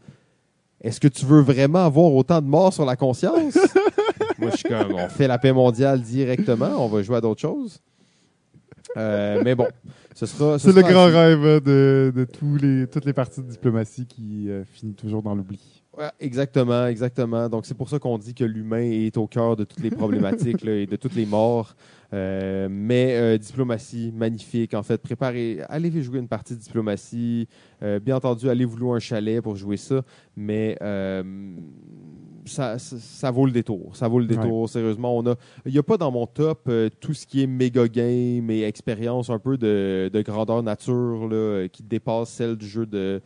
A: Est-ce que tu veux vraiment avoir autant de morts sur la conscience? Moi, je suis comme, on fait la paix mondiale directement, on va jouer à d'autres choses. Euh, mais bon, ce sera. ce
B: C'est le grand rêve de, de tous les, toutes les parties de diplomatie qui euh, finit toujours dans l'oubli.
A: Ouais, exactement, exactement. Donc, c'est pour ça qu'on dit que l'humain est au cœur de toutes les problématiques là, et de toutes les morts. Euh, mais euh, diplomatie, magnifique. En fait, préparez, allez jouer une partie de diplomatie. Euh, bien entendu, allez vous louer un chalet pour jouer ça. Mais ça, ça, ça vaut le détour. Ça vaut le détour. Sérieusement, on a. Il n'y a pas dans mon top tout ce qui est méga game et expérience un peu de, de grandeur nature là, qui dépasse celle du jeu de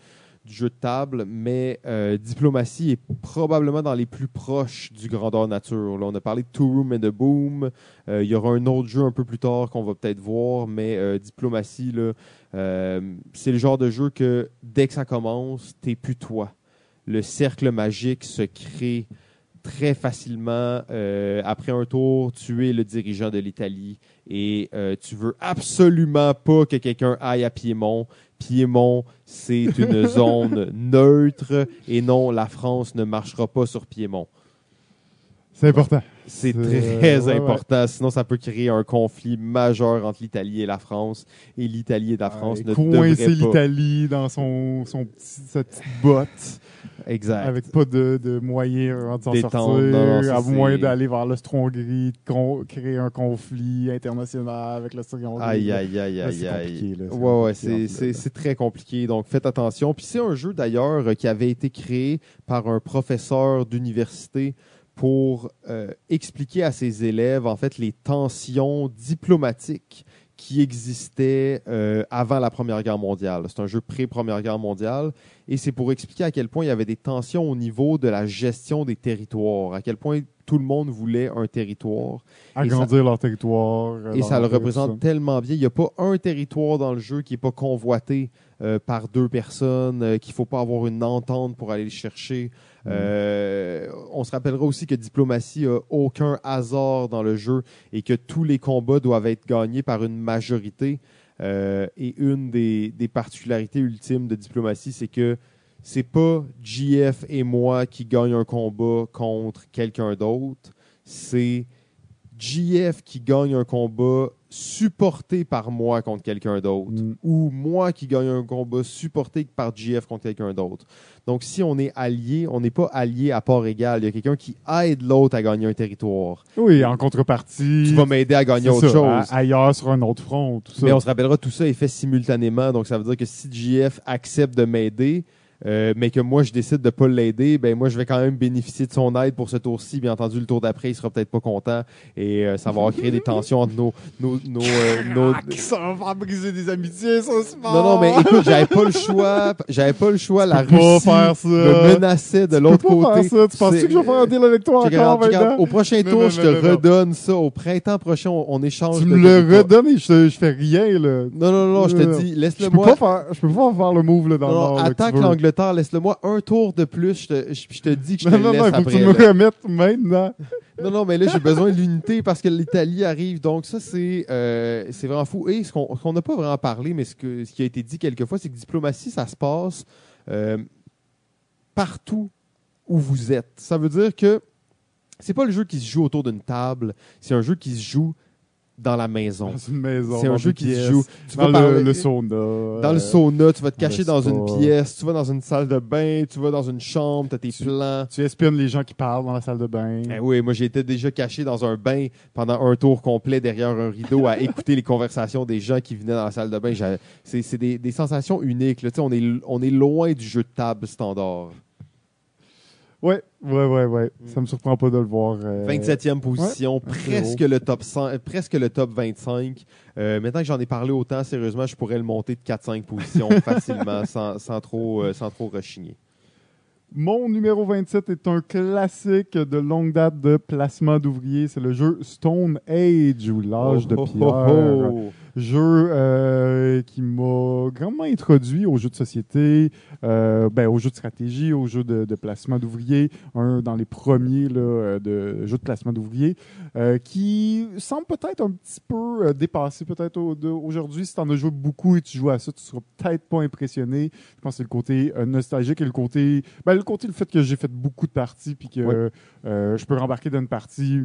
A: du jeu de table, mais euh, Diplomatie est probablement dans les plus proches du grandeur nature. Là, on a parlé de Two Room and the Boom. Euh, il y aura un autre jeu un peu plus tard qu'on va peut-être voir, mais euh, Diplomatie, c'est le genre de jeu que dès que ça commence, t'es plus toi. Le cercle magique se crée très facilement. Après un tour, tu es le dirigeant de l'Italie et euh, tu veux absolument pas que quelqu'un aille à Piémont. Piémont, c'est une zone neutre et non, la France ne marchera pas sur Piémont.
B: C'est important.
A: C'est très
B: ouais,
A: important, sinon ça peut créer un conflit majeur entre l'Italie et la France. Et l'Italie et la France ne devraient
B: coincer
A: pas.
B: l'Italie dans son, son petit, sa petite botte,
A: Exact.
B: avec pas de, de moyens de s'en sortir,
A: non, non, ça,
B: à moins d'aller vers l'Austro-Hongrie, créer un conflit international avec l'Austro-Hongrie.
A: Aïe, aïe, aïe,
B: Là,
A: aïe,
B: c'est
A: aïe.
B: compliqué, là,
A: Ouais, ouais, c'est- très compliqué. Donc, faites attention. Puis, c'est un jeu d'ailleurs qui avait été créé par un professeur d'université pour euh, expliquer à ses élèves, en fait, les tensions diplomatiques qui existaient euh, avant la Première Guerre mondiale. C'est un jeu pré-Première Guerre mondiale et c'est pour expliquer à quel point il y avait des tensions au niveau de la gestion des territoires, à quel point tout le monde voulait un territoire.
B: Agrandir leur territoire. euh,
A: Et
B: leur
A: ça le représente tellement bien. Il n'y a pas un territoire dans le jeu qui n'est pas convoité euh, par deux personnes, euh, qu'il ne faut pas avoir une entente pour aller le chercher. Euh, on se rappellera aussi que Diplomatie n'a aucun hasard dans le jeu et que tous les combats doivent être gagnés par une majorité. Euh, et une des, particularités ultimes de Diplomatie, c'est que c'est pas GF et moi qui gagnent un combat contre quelqu'un d'autre. C'est GF qui gagne un combat supporté par moi contre quelqu'un d'autre.
B: Mm.
A: Ou moi qui gagne un combat supporté par GF contre quelqu'un d'autre. Donc, si on est allié, on n'est pas allié à part égale. Il y a quelqu'un qui aide l'autre à gagner un territoire.
B: Oui, en contrepartie.
A: Tu vas m'aider à gagner autre
B: ça,
A: chose.
B: ailleurs sur un autre front, tout ça.
A: Mais on se rappellera, tout ça est fait simultanément. Donc, ça veut dire que si GF accepte de m'aider, euh, mais que moi, je décide de pas l'aider, ben moi, je vais quand même bénéficier de son aide pour ce tour-ci. Bien entendu, le tour d'après, il sera peut-être pas content et euh, ça va créé des tensions entre nos... nos, nos, euh, nos-
B: Ah, qui ça va briser des amitiés, ça, c'est
A: Non, non, mais écoute, j'avais pas le choix. J'avais pas le choix. La
B: peux
A: Russie
B: faire ça.
A: me menaçait de l'autre
B: peux
A: côté.
B: faire ça. Tu penses-tu
A: C'est-
B: que je vais faire un deal avec toi encore maintenant?
A: Au prochain tour, je te redonne ça. Au printemps prochain, on, on échange.
B: Tu me le redonnes et je, je fais rien, là.
A: Non, non, non, je te
B: non.
A: dis,
B: Je
A: laisse-le
B: peux
A: moi.
B: pas faire, je peux pas faire le move, là, dans là, que
A: l'Angleterre, laisse-le-moi un tour de plus, je te, je, je te dis que je te
B: Non, non,
A: le
B: non, faut que tu me remettes maintenant.
A: Non, non, mais là, j'ai besoin de l'unité parce que l'Italie arrive. Donc, ça, c'est euh, c'est vraiment fou. Et ce qu'on n'a pas vraiment parlé, mais ce, que, ce qui a été dit quelquefois, c'est que diplomatie, ça se passe euh, partout où vous êtes. Ça veut dire que c'est pas le jeu qui se joue autour d'une table, c'est un jeu qui se joue dans la maison.
B: Dans une maison.
A: C'est un jeu qui se joue. Tu
B: Dans
A: vas parler-
B: le, le sauna.
A: dans le
B: euh,
A: sauna, tu vas te cacher dans
B: spa.
A: une pièce, tu vas dans une salle de bain, tu vas dans une chambre, tu as tes
B: Tu-
A: plans.
B: Tu espionnes les gens qui parlent dans la salle de bain.
A: Eh oui, moi j'étais déjà caché dans un bain pendant un tour complet derrière un rideau à écouter les conversations des gens qui venaient dans la salle de bain. C'est des, des sensations uniques. là. On est, on est loin du jeu de table standard.
B: Ouais, ouais, ouais, ouais.
A: Mm.
B: Ça me surprend pas de le voir. euh,
A: 27e position, presque le top 100, euh, presque le top 25. Euh, maintenant que j'en ai parlé autant, sérieusement, je pourrais le monter de 4-5 positions facilement, sans, sans trop, euh, sans trop rechigner.
B: Mon numéro 27 est un classique de longue date de placement d'ouvriers. C'est le jeu Stone Age ou l'âge de
A: Oh, oh,
B: pierre.
A: oh, oh.
B: Jeu euh, qui m'a grandement introduit aux jeux de société, euh, ben, aux jeux de stratégie, aux jeux de, de placement d'ouvriers. Un dans les premiers là, euh, de jeux de placement d'ouvriers, euh, qui semble peut-être un petit peu euh, dépassé peut-être au- aujourd'hui. Si tu en as joué beaucoup et tu joues à ça, tu seras peut-être pas impressionné. Je pense que c'est le côté euh, nostalgique et le côté, ben, le côté le fait que j'ai fait beaucoup de parties puis que euh, je peux rembarquer dans une partie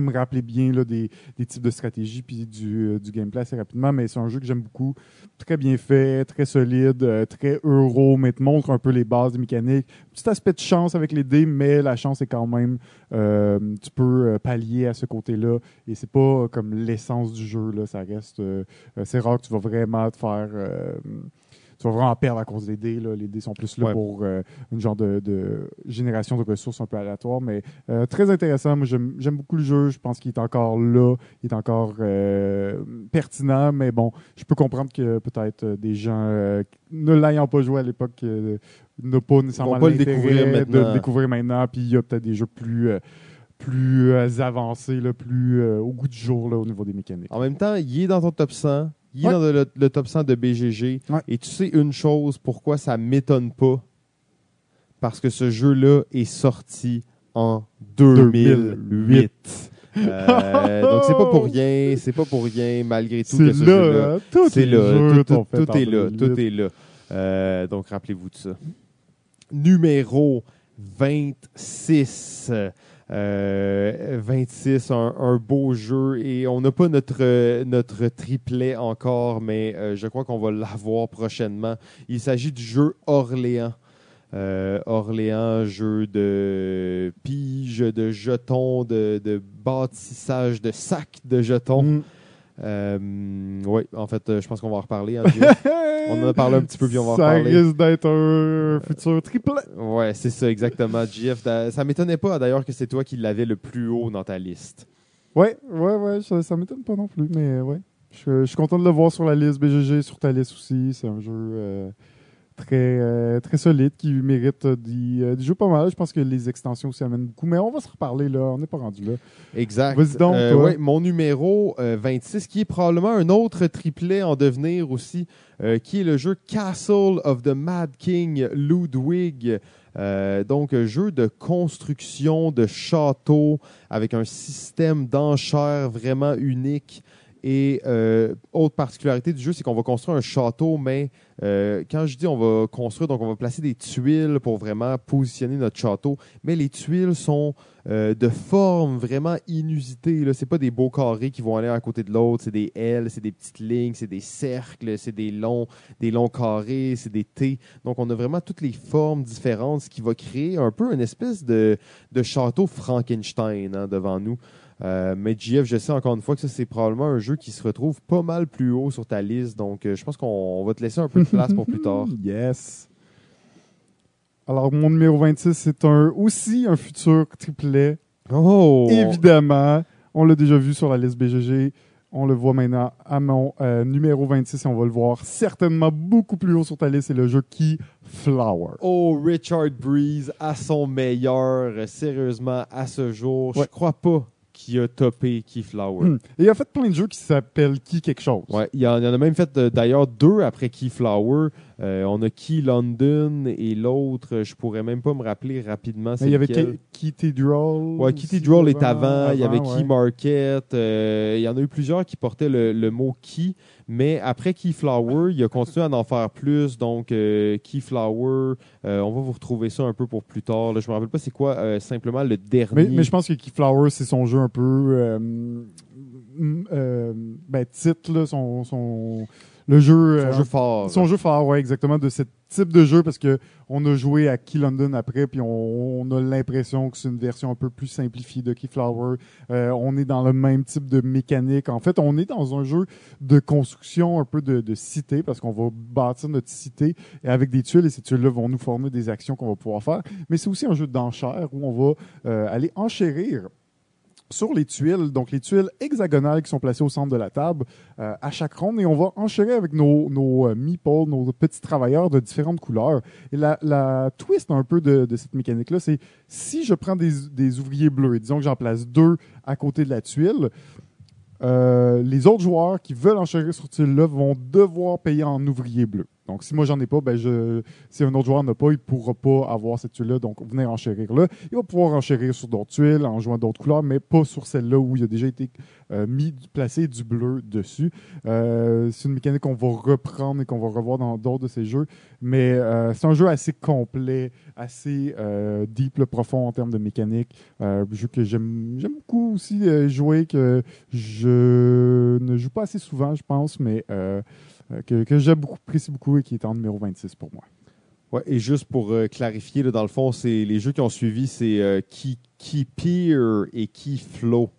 B: me rappeler bien là, des, des types de stratégies puis du, euh, du gameplay assez rapidement, mais c'est un jeu que j'aime beaucoup. Très bien fait, très solide, euh, très euro, mais te montre un peu les bases des mécaniques. Petit aspect de chance avec les dés, mais la chance est quand même, euh, tu peux euh, pallier à ce côté-là. Et c'est pas comme l'essence du jeu, là. Ça reste, euh, c'est rare que tu vas vraiment te faire, euh, tu vas vraiment perdre à cause des dés, là. Les dés sont plus là
A: Ouais.
B: pour euh, une genre de, de génération de ressources un peu aléatoire, mais euh, très intéressant. Moi, j'aime beaucoup le jeu. Je pense qu'il est encore là. Il est encore euh, pertinent. Mais bon, je peux comprendre que peut-être des gens ne l'ayant pas joué à l'époque n'ont pas nécessairement
A: pas le découvrir
B: de
A: maintenant.
B: le découvrir maintenant. Puis il y a peut-être des jeux plus, plus là, plus euh, au goût du jour là, au niveau des mécaniques.
A: En même temps, il est dans ton top 100. Il est
B: Ouais.
A: dans le, le top 100 de BGG.
B: Ouais.
A: Et tu sais une chose, pourquoi ça m'étonne pas? Parce que ce jeu-là est sorti en 2008. Euh, donc c'est pas pour rien, c'est pas pour rien malgré tout que
B: C'est
A: ce
B: là,
A: jeu-là.
B: hein,
A: C'est là, tout, est là,
B: 2008.
A: tout est là. Euh, donc rappelez-vous de ça. Numéro 26. Euh, 26, un, un beau jeu. Et on n'a pas notre, euh, notre triplet encore, mais euh, je crois qu'on va l'avoir prochainement. Il s'agit du jeu Orléans. Euh, Orléans, jeu de pige, de jetons, de, bâtissage, de sacs de jetons.
B: Mm.
A: Oui, en fait, euh, je pense qu'on va en reparler. hein. On en a parlé un petit peu, puis on va en
B: Ça
A: reparler.
B: risque d'être un futur triplet.
A: Ouais, c'est ça, exactement. GF, ça m'étonnait pas d'ailleurs que c'est toi qui l'avais le plus haut dans ta liste.
B: Ouais, ouais, ouais, ça, ça m'étonne pas non plus, mais ouais. Je, je suis content de le voir sur la liste BGG, sur ta liste aussi. C'est un jeu euh, très, euh, très solide qui mérite euh, euh, d'y jouer pas mal. Je pense que les extensions aussi amènent beaucoup, mais on va se reparler là. On n'est pas rendu là.
A: Exact.
B: Vas-y donc,
A: Euh,
B: toi.
A: ouais, mon numéro euh, 26, qui est probablement un autre triplet en devenir aussi, euh, qui est le jeu Castle of the Mad King Ludwig. Euh, donc, un jeu de construction de château avec un système d'enchères vraiment unique. Et euh, autre particularité du jeu, c'est qu'on va construire un château, mais euh, quand je dis on va construire, donc on va placer des tuiles pour vraiment positionner notre château, mais les tuiles sont euh, de forme vraiment inusitée. Ce n'est pas des beaux carrés qui vont aller à côté de l'autre, c'est des L, c'est des petites lignes, c'est des cercles, c'est des longs, carrés, c'est des T. Donc on a vraiment toutes les formes différentes, ce qui va créer un peu une espèce de, de château Frankenstein hein, devant nous. Euh, mais JF, je sais encore une fois que ça, c'est probablement un jeu qui se retrouve pas mal plus haut sur ta liste. Donc, euh, je pense qu'on on va te laisser un peu de place pour plus tard.
B: Yes. Alors, mon numéro 26, c'est un, aussi un futur triplet.
A: Oh!
B: Évidemment, on l'a déjà vu sur la liste BGG. On le voit maintenant à mon euh, numéro 26 et on va le voir certainement beaucoup plus haut sur ta liste. C'est le jeu Keyflower.
A: Oh, Richard Breeze à son meilleur, sérieusement, à ce jour. Je
B: Ouais.
A: crois pas qu'il a topé Keyflower.
B: Hmm. Et il a fait plein de jeux qui s'appellent Key quelque chose.
A: Ouais, il y en il en a même fait euh, d'ailleurs deux après Keyflower. Euh, on a Key London et l'autre, je pourrais même pas me rappeler rapidement.
B: Il y avait. Key Cathedral.
A: Ouais,
B: aussi
A: Cathedral est avant, il y avait Key
B: ouais.
A: Market, euh, il y en a eu plusieurs qui portaient le, le mot Key, mais après Keyflower, il a continué à en faire plus, donc euh, Keyflower, euh, on va vous retrouver ça un peu pour plus tard, là. je me rappelle pas c'est quoi euh, simplement le dernier.
B: Mais, mais je pense que Keyflower, c'est son jeu un peu. ben, titre, là, son, son, le jeu.
A: Son
B: euh,
A: jeu fort.
B: Son jeu fort, ouais, exactement, de ce type de jeu, parce que on a joué à Key London après, puis on, on a l'impression que c'est une version un peu plus simplifiée de Keyflower. Euh, on est dans le même type de mécanique. En fait, on est dans un jeu de construction un peu de, de cité, parce qu'on va bâtir notre cité et avec des tuiles, et ces tuiles-là vont nous former des actions qu'on va pouvoir faire. Mais c'est aussi un jeu d'enchères où on va euh, aller enchérir sur les tuiles, donc les tuiles hexagonales qui sont placées au centre de la table euh, à chaque ronde, et on va enchérir avec nos, nos euh, meeples, nos petits travailleurs de différentes couleurs. Et la, twist un peu de, de cette mécanique-là, c'est si je prends des, des ouvriers bleus, et disons que j'en place deux à côté de la tuile, euh, les autres joueurs qui veulent enchérir sur cette tuile-là vont devoir payer en ouvrier bleu. Donc, si moi, j'en ai pas, ben je, si un autre joueur n'en a pas, il pourra pas avoir cette tuile-là. Donc, venir enchérir là. Il va pouvoir enchérir sur d'autres tuiles en jouant d'autres couleurs, mais pas sur celle-là où il a déjà été mis, placé du bleu dessus. Euh, c'est une mécanique qu'on va reprendre et qu'on va revoir dans d'autres de ces jeux. Mais euh, c'est un jeu assez complet, assez euh, deep, profond en termes de mécanique. Euh, jeu que j'aime beaucoup aussi euh, jouer, que je ne joue pas assez souvent, je pense, mais euh, euh, que, que j'aime beaucoup, apprécie beaucoup et qui est en numéro 26 pour moi.
A: Ouais, et juste pour euh, clarifier, là, dans le fond, c'est les jeux qui ont suivi, c'est euh, Key, Key Peer et Key Flow.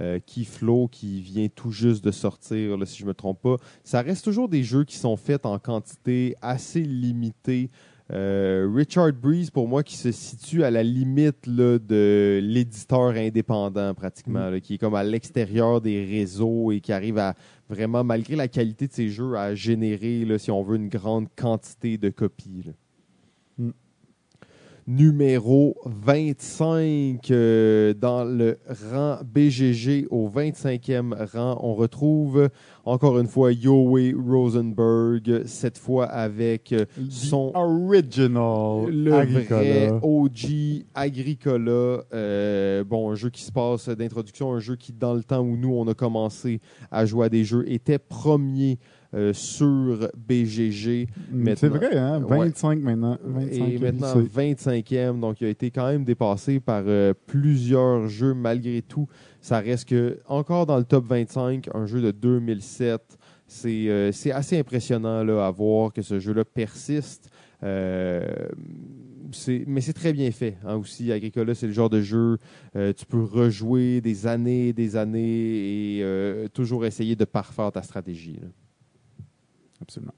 A: Euh, Key Flow qui vient tout juste de sortir, là, si je me trompe pas. Ça reste toujours des jeux qui sont faits en quantité assez limitée. Euh, Richard Breeze, pour moi, qui se situe à la limite là, de l'éditeur indépendant, pratiquement, là, qui est comme à l'extérieur des réseaux et qui arrive à vraiment, malgré la qualité de ses jeux, à générer, là, si on veut, une grande quantité de copies. Numéro 25 euh, dans le rang BGG au 25e rang, on retrouve encore une fois Yowie Rosenberg, cette fois avec euh, son
B: original
A: le
B: Agricola.
A: vrai OG Agricola. Euh, bon, un jeu qui se passe d'introduction, un jeu qui, dans le temps où nous, on a commencé à jouer à des jeux, était premier euh, sur BGG.
B: C'est vrai, hein?
A: Ouais.
B: 25 maintenant. 25
A: et maintenant
B: lycées.
A: 25e, donc il a été quand même dépassé par euh, plusieurs jeux malgré tout. Ça reste que encore dans le top 25, un jeu de 2007. C'est euh, c'est assez impressionnant là, à voir que ce jeu-là persiste. Euh, mais c'est très bien fait hein, aussi. Agricola, c'est le genre de jeu, euh, tu peux rejouer des années, des années et euh, toujours essayer de parfaire ta stratégie. là.
B: Absolument.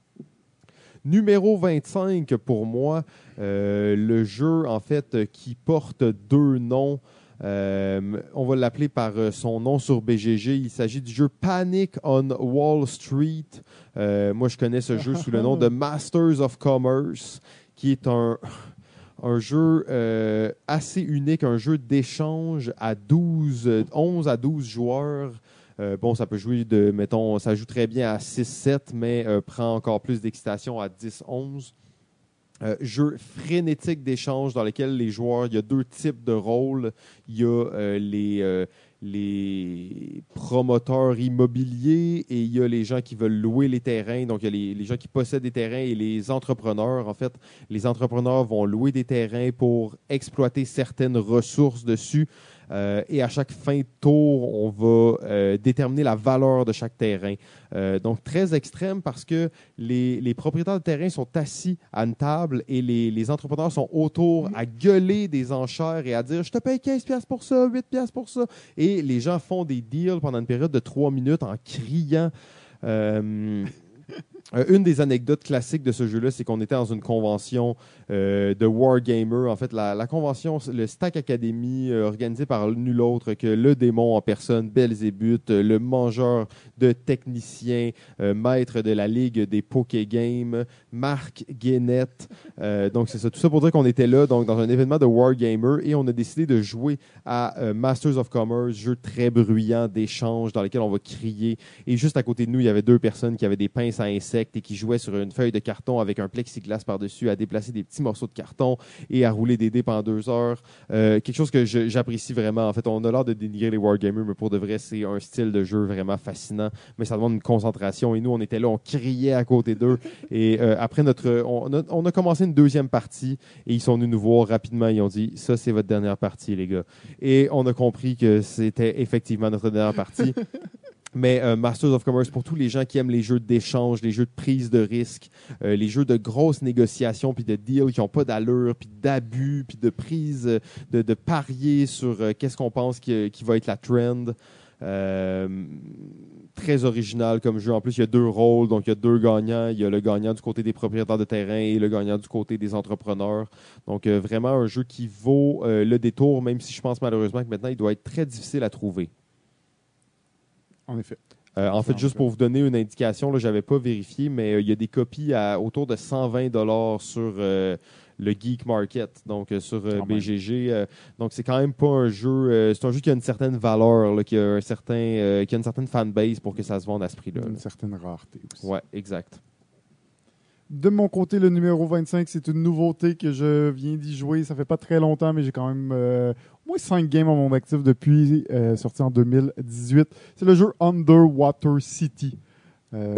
A: Numéro 25 pour moi, euh, le jeu en fait qui porte deux noms. Euh, on va l'appeler par euh, son nom sur BGG. Il s'agit du jeu Panic on Wall Street. Euh, moi, je connais ce jeu sous le nom de Masters of Commerce, qui est un, un jeu assez unique, un jeu d'échange à 12, euh, 11 à 12 joueurs. Euh, bon, ça peut jouer de, mettons, ça joue très bien à 6-7, mais euh, prend encore plus d'excitation à 10-11. Euh, jeu frénétique d'échange dans lequel les joueurs, il y a deux types de rôles. Il y a les, les promoteurs immobiliers et il y a les gens qui veulent louer les terrains. Donc, il y a les, les gens qui possèdent des terrains et les entrepreneurs. En fait, les entrepreneurs vont louer des terrains pour exploiter certaines ressources dessus. Euh, et à chaque fin de tour, on va euh, déterminer la valeur de chaque terrain. Euh, donc, très extrême parce que les, propriétaires de terrain sont assis à une table et les, entrepreneurs sont autour à gueuler des enchères et à dire Je te paye 15$ piastres pour ça, 8$ piastres pour ça. Et les gens font des deals pendant une période de 3 minutes en criant. Euh, une des anecdotes classiques de ce jeu-là, c'est qu'on était dans une convention euh, de Wargamer. En fait, la, convention, le Stack Academy, euh, organisée par nul autre que le démon en personne, Belzébuth, euh, le mangeur de techniciens, euh, maître de la ligue des Poké Games, Marc Guénette. Donc, c'est ça. Tout ça pour dire qu'on était là, donc dans un événement de Wargamer, et on a décidé de jouer à Masters of Commerce, jeu très bruyant d'échange dans lequel on va crier. Et juste à côté de nous, il y avait deux personnes qui avaient des pinces à insectes et qui jouaient sur une feuille de carton avec un plexiglas par-dessus à déplacer des petits morceaux de carton et à rouler des dés pendant deux heures. Euh, quelque chose que j'apprécie vraiment. En fait, on a l'air de dénigrer les wargamers, mais pour de vrai, c'est un style de jeu vraiment fascinant. Mais ça demande une concentration. Et nous, on était là, on criait à côté d'eux. Et euh, après notre, on a, on a commencé une deuxième partie et ils sont venus nous voir rapidement. Ils ont dit, ça, c'est votre dernière partie, les gars. Et on a compris que c'était effectivement notre dernière partie. Mais euh, Masters of Commerce, pour tous les gens qui aiment les jeux d'échange, les jeux de prise de risque, euh, les jeux de grosses négociations, puis de deals qui n'ont pas d'allure, puis d'abus, puis de prise, euh, de, parier sur qu'est-ce qu'on pense qui, qui va être la trend. Très original comme jeu. En plus, il y a deux rôles, donc il y a deux gagnants. Il y a le gagnant du côté des propriétaires de terrain et le gagnant du côté des entrepreneurs. Donc, vraiment un jeu qui vaut le détour, même si je pense malheureusement que maintenant, il doit être très difficile à trouver.
B: En effet.
A: Euh, en fait, juste pour vous donner une indication, je n'avais pas vérifié, mais euh, il y a des copies à autour de 120 dollars sur euh, le Geek Market, donc sur. BGG. donc c'est quand même pas un jeu. c'est un jeu qui a une certaine valeur, là, qui, a un certain, qui a une certaine fanbase pour que ça se vende à ce prix-là.
B: Une
A: là.
B: certaine rareté aussi.
A: Ouais, exact.
B: De mon côté, le numéro 25, c'est une nouveauté que je viens d'y jouer. Ça fait pas très longtemps, mais j'ai quand même euh, moins 5 games à mon actif depuis euh, sorti en 2018. C'est le jeu Underwater City. Euh,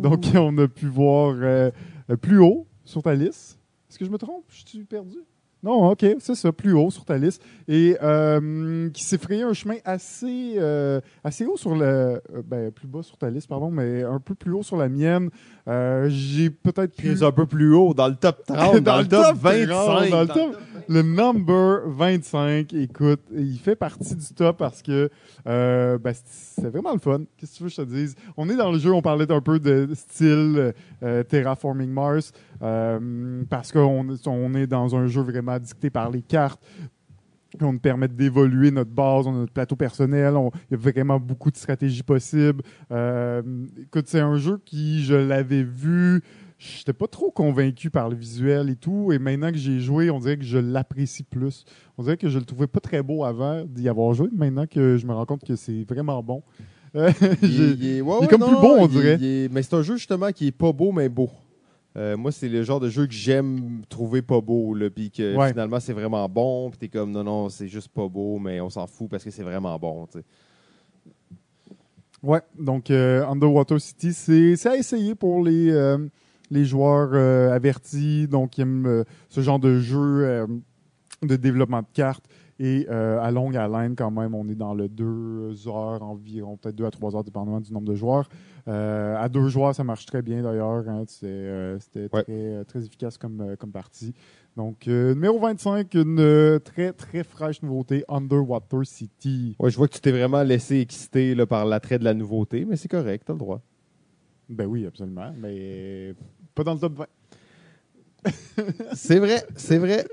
B: donc, on a pu voir euh, euh, plus haut sur ta liste. Est-ce que je me trompe? Je suis perdu? Non, ok, c'est ça, plus haut sur ta liste. Et euh, qui s'est frayé un chemin assez, euh, assez haut sur le. euh, ben, plus bas sur ta liste, pardon, mais un peu plus haut sur la mienne. Euh, J'ai peut-être pu.
A: un peu plus haut, dans le top 30,
B: Dans le top
A: 25.
B: 30, dans le top- Le number 25, écoute, il fait partie du top parce que euh, ben, c'est vraiment le fun. Qu'est-ce que tu veux que je te dise? On est dans le jeu, on parlait un peu de style euh, Terraforming Mars parce qu'on on est dans un jeu vraiment dicté par les cartes. Puis on nous permet d'évoluer notre base, on a notre plateau personnel, on- il y a vraiment beaucoup de stratégies possibles. Euh, écoute, c'est un jeu qui, je l'avais vu, j'étais pas trop convaincu par le visuel et tout, et maintenant que j'ai joué, on dirait que je l'apprécie plus. On dirait que je le trouvais pas très beau avant d'y avoir joué, maintenant que je me rends compte que c'est vraiment bon.
A: Il, il est, ouais,
B: il est
A: ouais,
B: comme
A: non,
B: plus beau, on
A: il
B: dirait.
A: mais c'est un jeu justement qui est pas beau, mais beau. Euh, moi, c'est le genre de jeu que j'aime trouver pas beau, puis que
B: Ouais.
A: finalement c'est vraiment bon, puis t'es comme non, non, c'est juste pas beau, mais on s'en fout parce que c'est vraiment bon.
B: Ouais, donc euh, Underwater City, c'est à essayer pour les, euh, les joueurs avertis, donc qui aiment ce genre de jeu de développement de cartes. Et à longue haleine, quand même, on est dans le 2 heures environ, peut-être 2 à 3 heures, dépendamment du nombre de joueurs. Euh, à deux joueurs, ça marche très bien d'ailleurs. hein, euh, C'était
A: Ouais.
B: très, euh, très efficace comme, comme partie. Donc, euh, numéro 25, une très, très fraîche nouveauté, Underwater City.
A: Ouais, je vois que tu t'es vraiment laissé exciter là, par l'attrait de la nouveauté, mais c'est correct, t'as le droit.
B: Ben oui, absolument, mais pas dans le top 20.
A: C'est vrai, c'est vrai.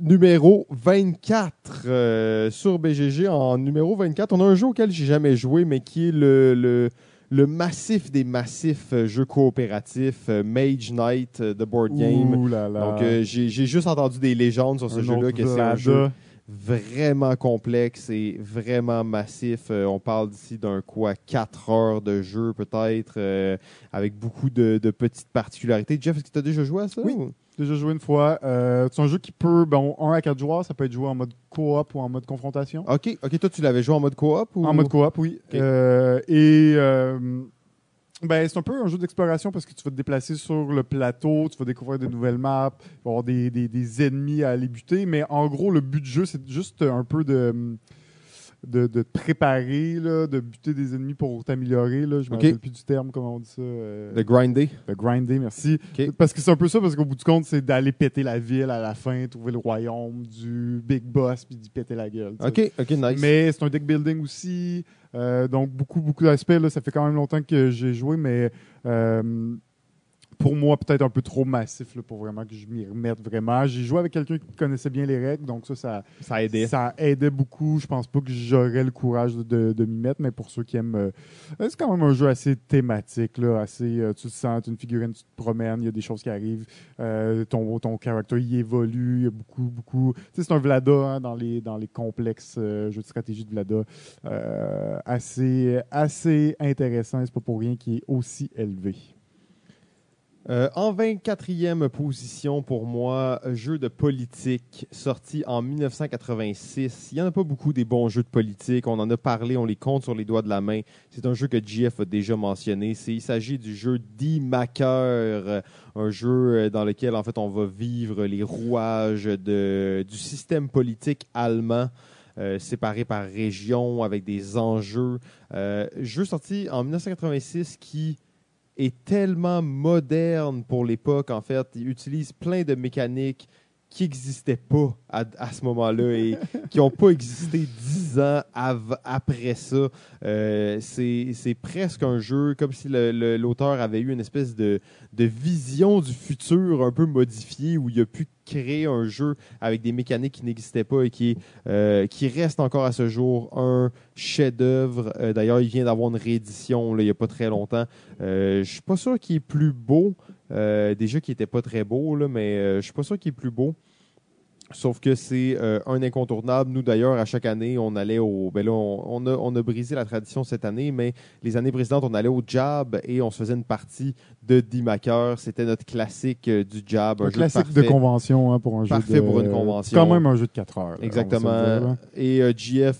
A: Numéro 24 euh, sur BGG. En numéro 24, on a un jeu auquel j'ai jamais joué, mais qui est le, le, le massif des massifs euh, jeux coopératifs, euh, Mage Knight euh, de Board Game.
B: Ouh là là.
A: Donc, euh, j'ai j'ai juste entendu des légendes sur ce
B: Un
A: jeu-là,
B: autre
A: que c'est un jeu vraiment complexe et vraiment massif. Euh, on parle d'ici d'un quoi, 4 heures de jeu peut-être, euh, avec beaucoup de, de petites particularités. Jeff, est-ce que tu as déjà joué à ça?
B: Oui.
A: ou-
B: Déjà joué une fois. Euh, c'est un jeu qui peut, bon, 1 à 4 joueurs, ça peut être joué en mode coop ou en mode confrontation.
A: Ok, ok, toi tu l'avais joué en mode coop ou?
B: En mode coop, oui. Euh, et euh, ben, c'est un peu un jeu d'exploration parce que tu vas te déplacer sur le plateau, tu vas découvrir de nouvelles maps, avoir des, des- des ennemis à aller buter. Mais en gros, le but du jeu, c'est juste un peu de, de, de te préparer, là, de buter des ennemis pour t'améliorer. là. Je me
A: Ok.
B: rappelle plus du terme, comment on dit ça. euh,
A: de grinder?
B: de grinder, merci. Parce que c'est un peu ça, parce qu'au bout du compte, c'est d'aller péter la ville à la fin, trouver le royaume du big boss, puis d'y péter la gueule.
A: Ok, ok, nice.
B: Mais c'est un deck building aussi. euh, donc, beaucoup, beaucoup d'aspects. là. Ça fait quand même longtemps que j'ai joué, mais euh, pour moi, peut-être un peu trop massif là, pour vraiment que je m'y remette vraiment. J'ai joué avec quelqu'un qui connaissait bien les règles, donc ça, ça,
A: ça a aidé.
B: ça aidait beaucoup. Je pense pas que j'aurais le courage de, de- de m'y mettre, mais pour ceux qui aiment, euh, c'est quand même un jeu assez thématique, là, assez. euh, tu te sens, t'es une figurine, tu te promènes, il y a des choses qui arrivent, euh, ton ton caractère il évolue, il y a beaucoup beaucoup. Tu sais, c'est un Vlada hein, dans les dans les complexes euh, jeux de stratégie de Vlada, euh, assez assez intéressant. C'est pas pour rien qu'il est aussi élevé.
A: Euh, en 24e position pour moi, jeu de politique sorti en 1986. Il n'y en a pas beaucoup des bons jeux de politique. On en a parlé, on les compte sur les doigts de la main. C'est un jeu que GF a déjà mentionné. Il s'agit du jeu D-Maker, euh, un jeu euh, dans lequel en fait on va vivre les rouages du système politique allemand. séparé par région avec des enjeux. Euh, jeu sorti en 1986 qui est tellement moderne pour l'époque, en fait. Il utilise plein de mécaniques qui n'existaient pas à, à ce moment-là et qui n'ont pas existé dix ans après ça. Euh, c'est c'est presque un jeu comme si l'auteur avait eu une espèce de, de vision du futur un peu modifiée où il a pu créer un jeu avec des mécaniques qui n'existaient pas et qui, euh, qui reste encore à ce jour un chef-d'œuvre. Euh, D'ailleurs, il vient d'avoir une réédition là, il n'y a pas très longtemps. Euh, je suis pas sûr qu'il est plus beau. Euh, déjà qu'il était pas très beau, là, mais euh, je suis pas sûr qu'il est plus beau. Sauf que c'est euh, un incontournable. Nous, d'ailleurs, à chaque année, on allait au. Ben là, on, on a, on a brisé la tradition cette année, mais les années précédentes, on allait au Jab et on se faisait une partie de D-Maker. C'était notre classique euh, du Jab. Un,
B: Un
A: jeu
B: classique
A: parfait.
B: de convention hein, pour un jeu
A: Parfait
B: de-
A: pour une convention.
B: Quand même un jeu de 4 heures.
A: Exactement.
B: là.
A: Et euh,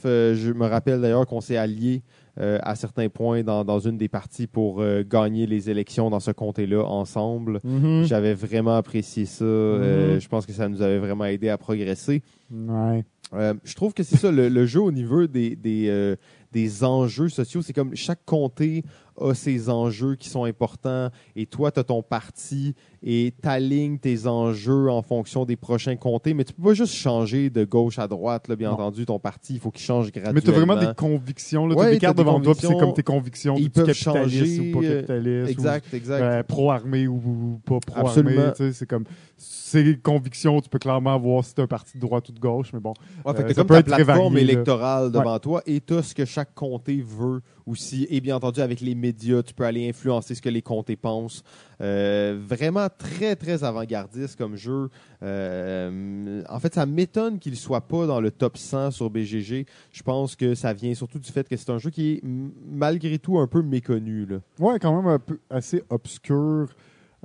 A: euh, je me rappelle d'ailleurs qu'on s'est alliés euh, à certains points dans, dans une des parties pour euh, gagner les élections dans ce comté-là ensemble.
B: Mhm.
A: J'avais vraiment apprécié ça. Euh, je pense que ça nous avait vraiment aidé à progresser.
B: Ouais.
A: Je trouve que c'est ça, le, le jeu au niveau des, des, des enjeux sociaux, c'est comme chaque comté a ses enjeux qui sont importants et toi, tu as ton parti et tu tes enjeux en fonction des prochains comtés, mais tu peux pas juste changer de gauche à droite, là, bien
B: Non.
A: entendu, ton parti, il faut qu'il change graduellement.
B: Mais tu as vraiment des convictions. Là,
A: Ouais,
B: des cartes
A: des
B: devant toi, puis c'est comme tes convictions.
A: Ils peuvent
B: capitaliste
A: changer,
B: ou pas
A: euh,
B: capitaliste.
A: Exact,
B: Ou,
A: exact.
B: euh, pro-armé ou, ou pas
A: Absolument.
B: pro-armé. tu sais, C'est comme. Ces convictions, tu peux clairement voir si tu un parti de droite ou de gauche, mais bon.
A: Ouais, fait que
B: Euh,
A: comme
B: peut
A: ta
B: être très
A: plateforme
B: varié, là.
A: électorale devant toi et tu ce que chaque comté veut aussi. Et bien entendu, avec les médias, tu peux aller influencer ce que les comtés pensent. Euh, vraiment très, très avant-gardiste comme jeu. Euh, en fait, ça m'étonne qu'il soit pas dans le top 100 sur BGG. Je pense que ça vient surtout du fait que c'est un jeu qui est malgré tout un peu méconnu. là.
B: Ouais, quand même un peu assez obscur.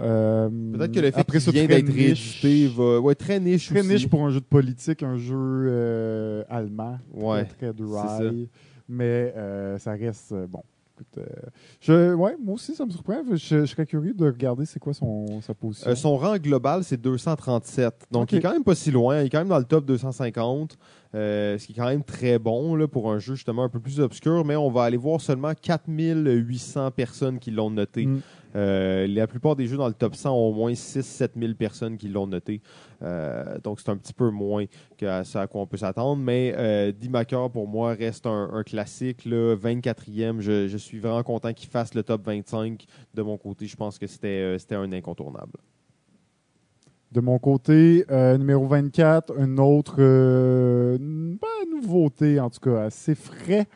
B: Euh,
A: Peut-être que le fait qu'il vient
B: très
A: d'être
B: niche.
A: réédité va... Ouais, très niche
B: Très
A: aussi.
B: niche pour un jeu de politique, un jeu euh, allemand.
A: Ouais,
B: Très, dry. Mais euh, ça reste, bon, écoute, je, ouais, moi aussi, ça me surprend. Je, je serais curieux de regarder c'est quoi son, sa position.
A: Son rang global, c'est 237. Donc, il est quand même pas si loin. Il est quand même dans le top 250. euh, ce qui est quand même très bon là, pour un jeu justement un peu plus obscur. Mais on va aller voir seulement 4800 personnes qui l'ont noté.
B: Mm.
A: Euh, la plupart des jeux dans le top 100 ont au moins 6-7 000 personnes qui l'ont noté. Euh, donc, c'est un petit peu moins que ce à quoi on peut s'attendre. Mais euh, pour moi, reste un, classique. Là, 24e. Je, suis vraiment content qu'il fasse le top 25. De mon côté, je pense que c'était euh, un incontournable.
B: De mon côté, numéro 24, une autre euh, nouveauté, en tout cas assez frais.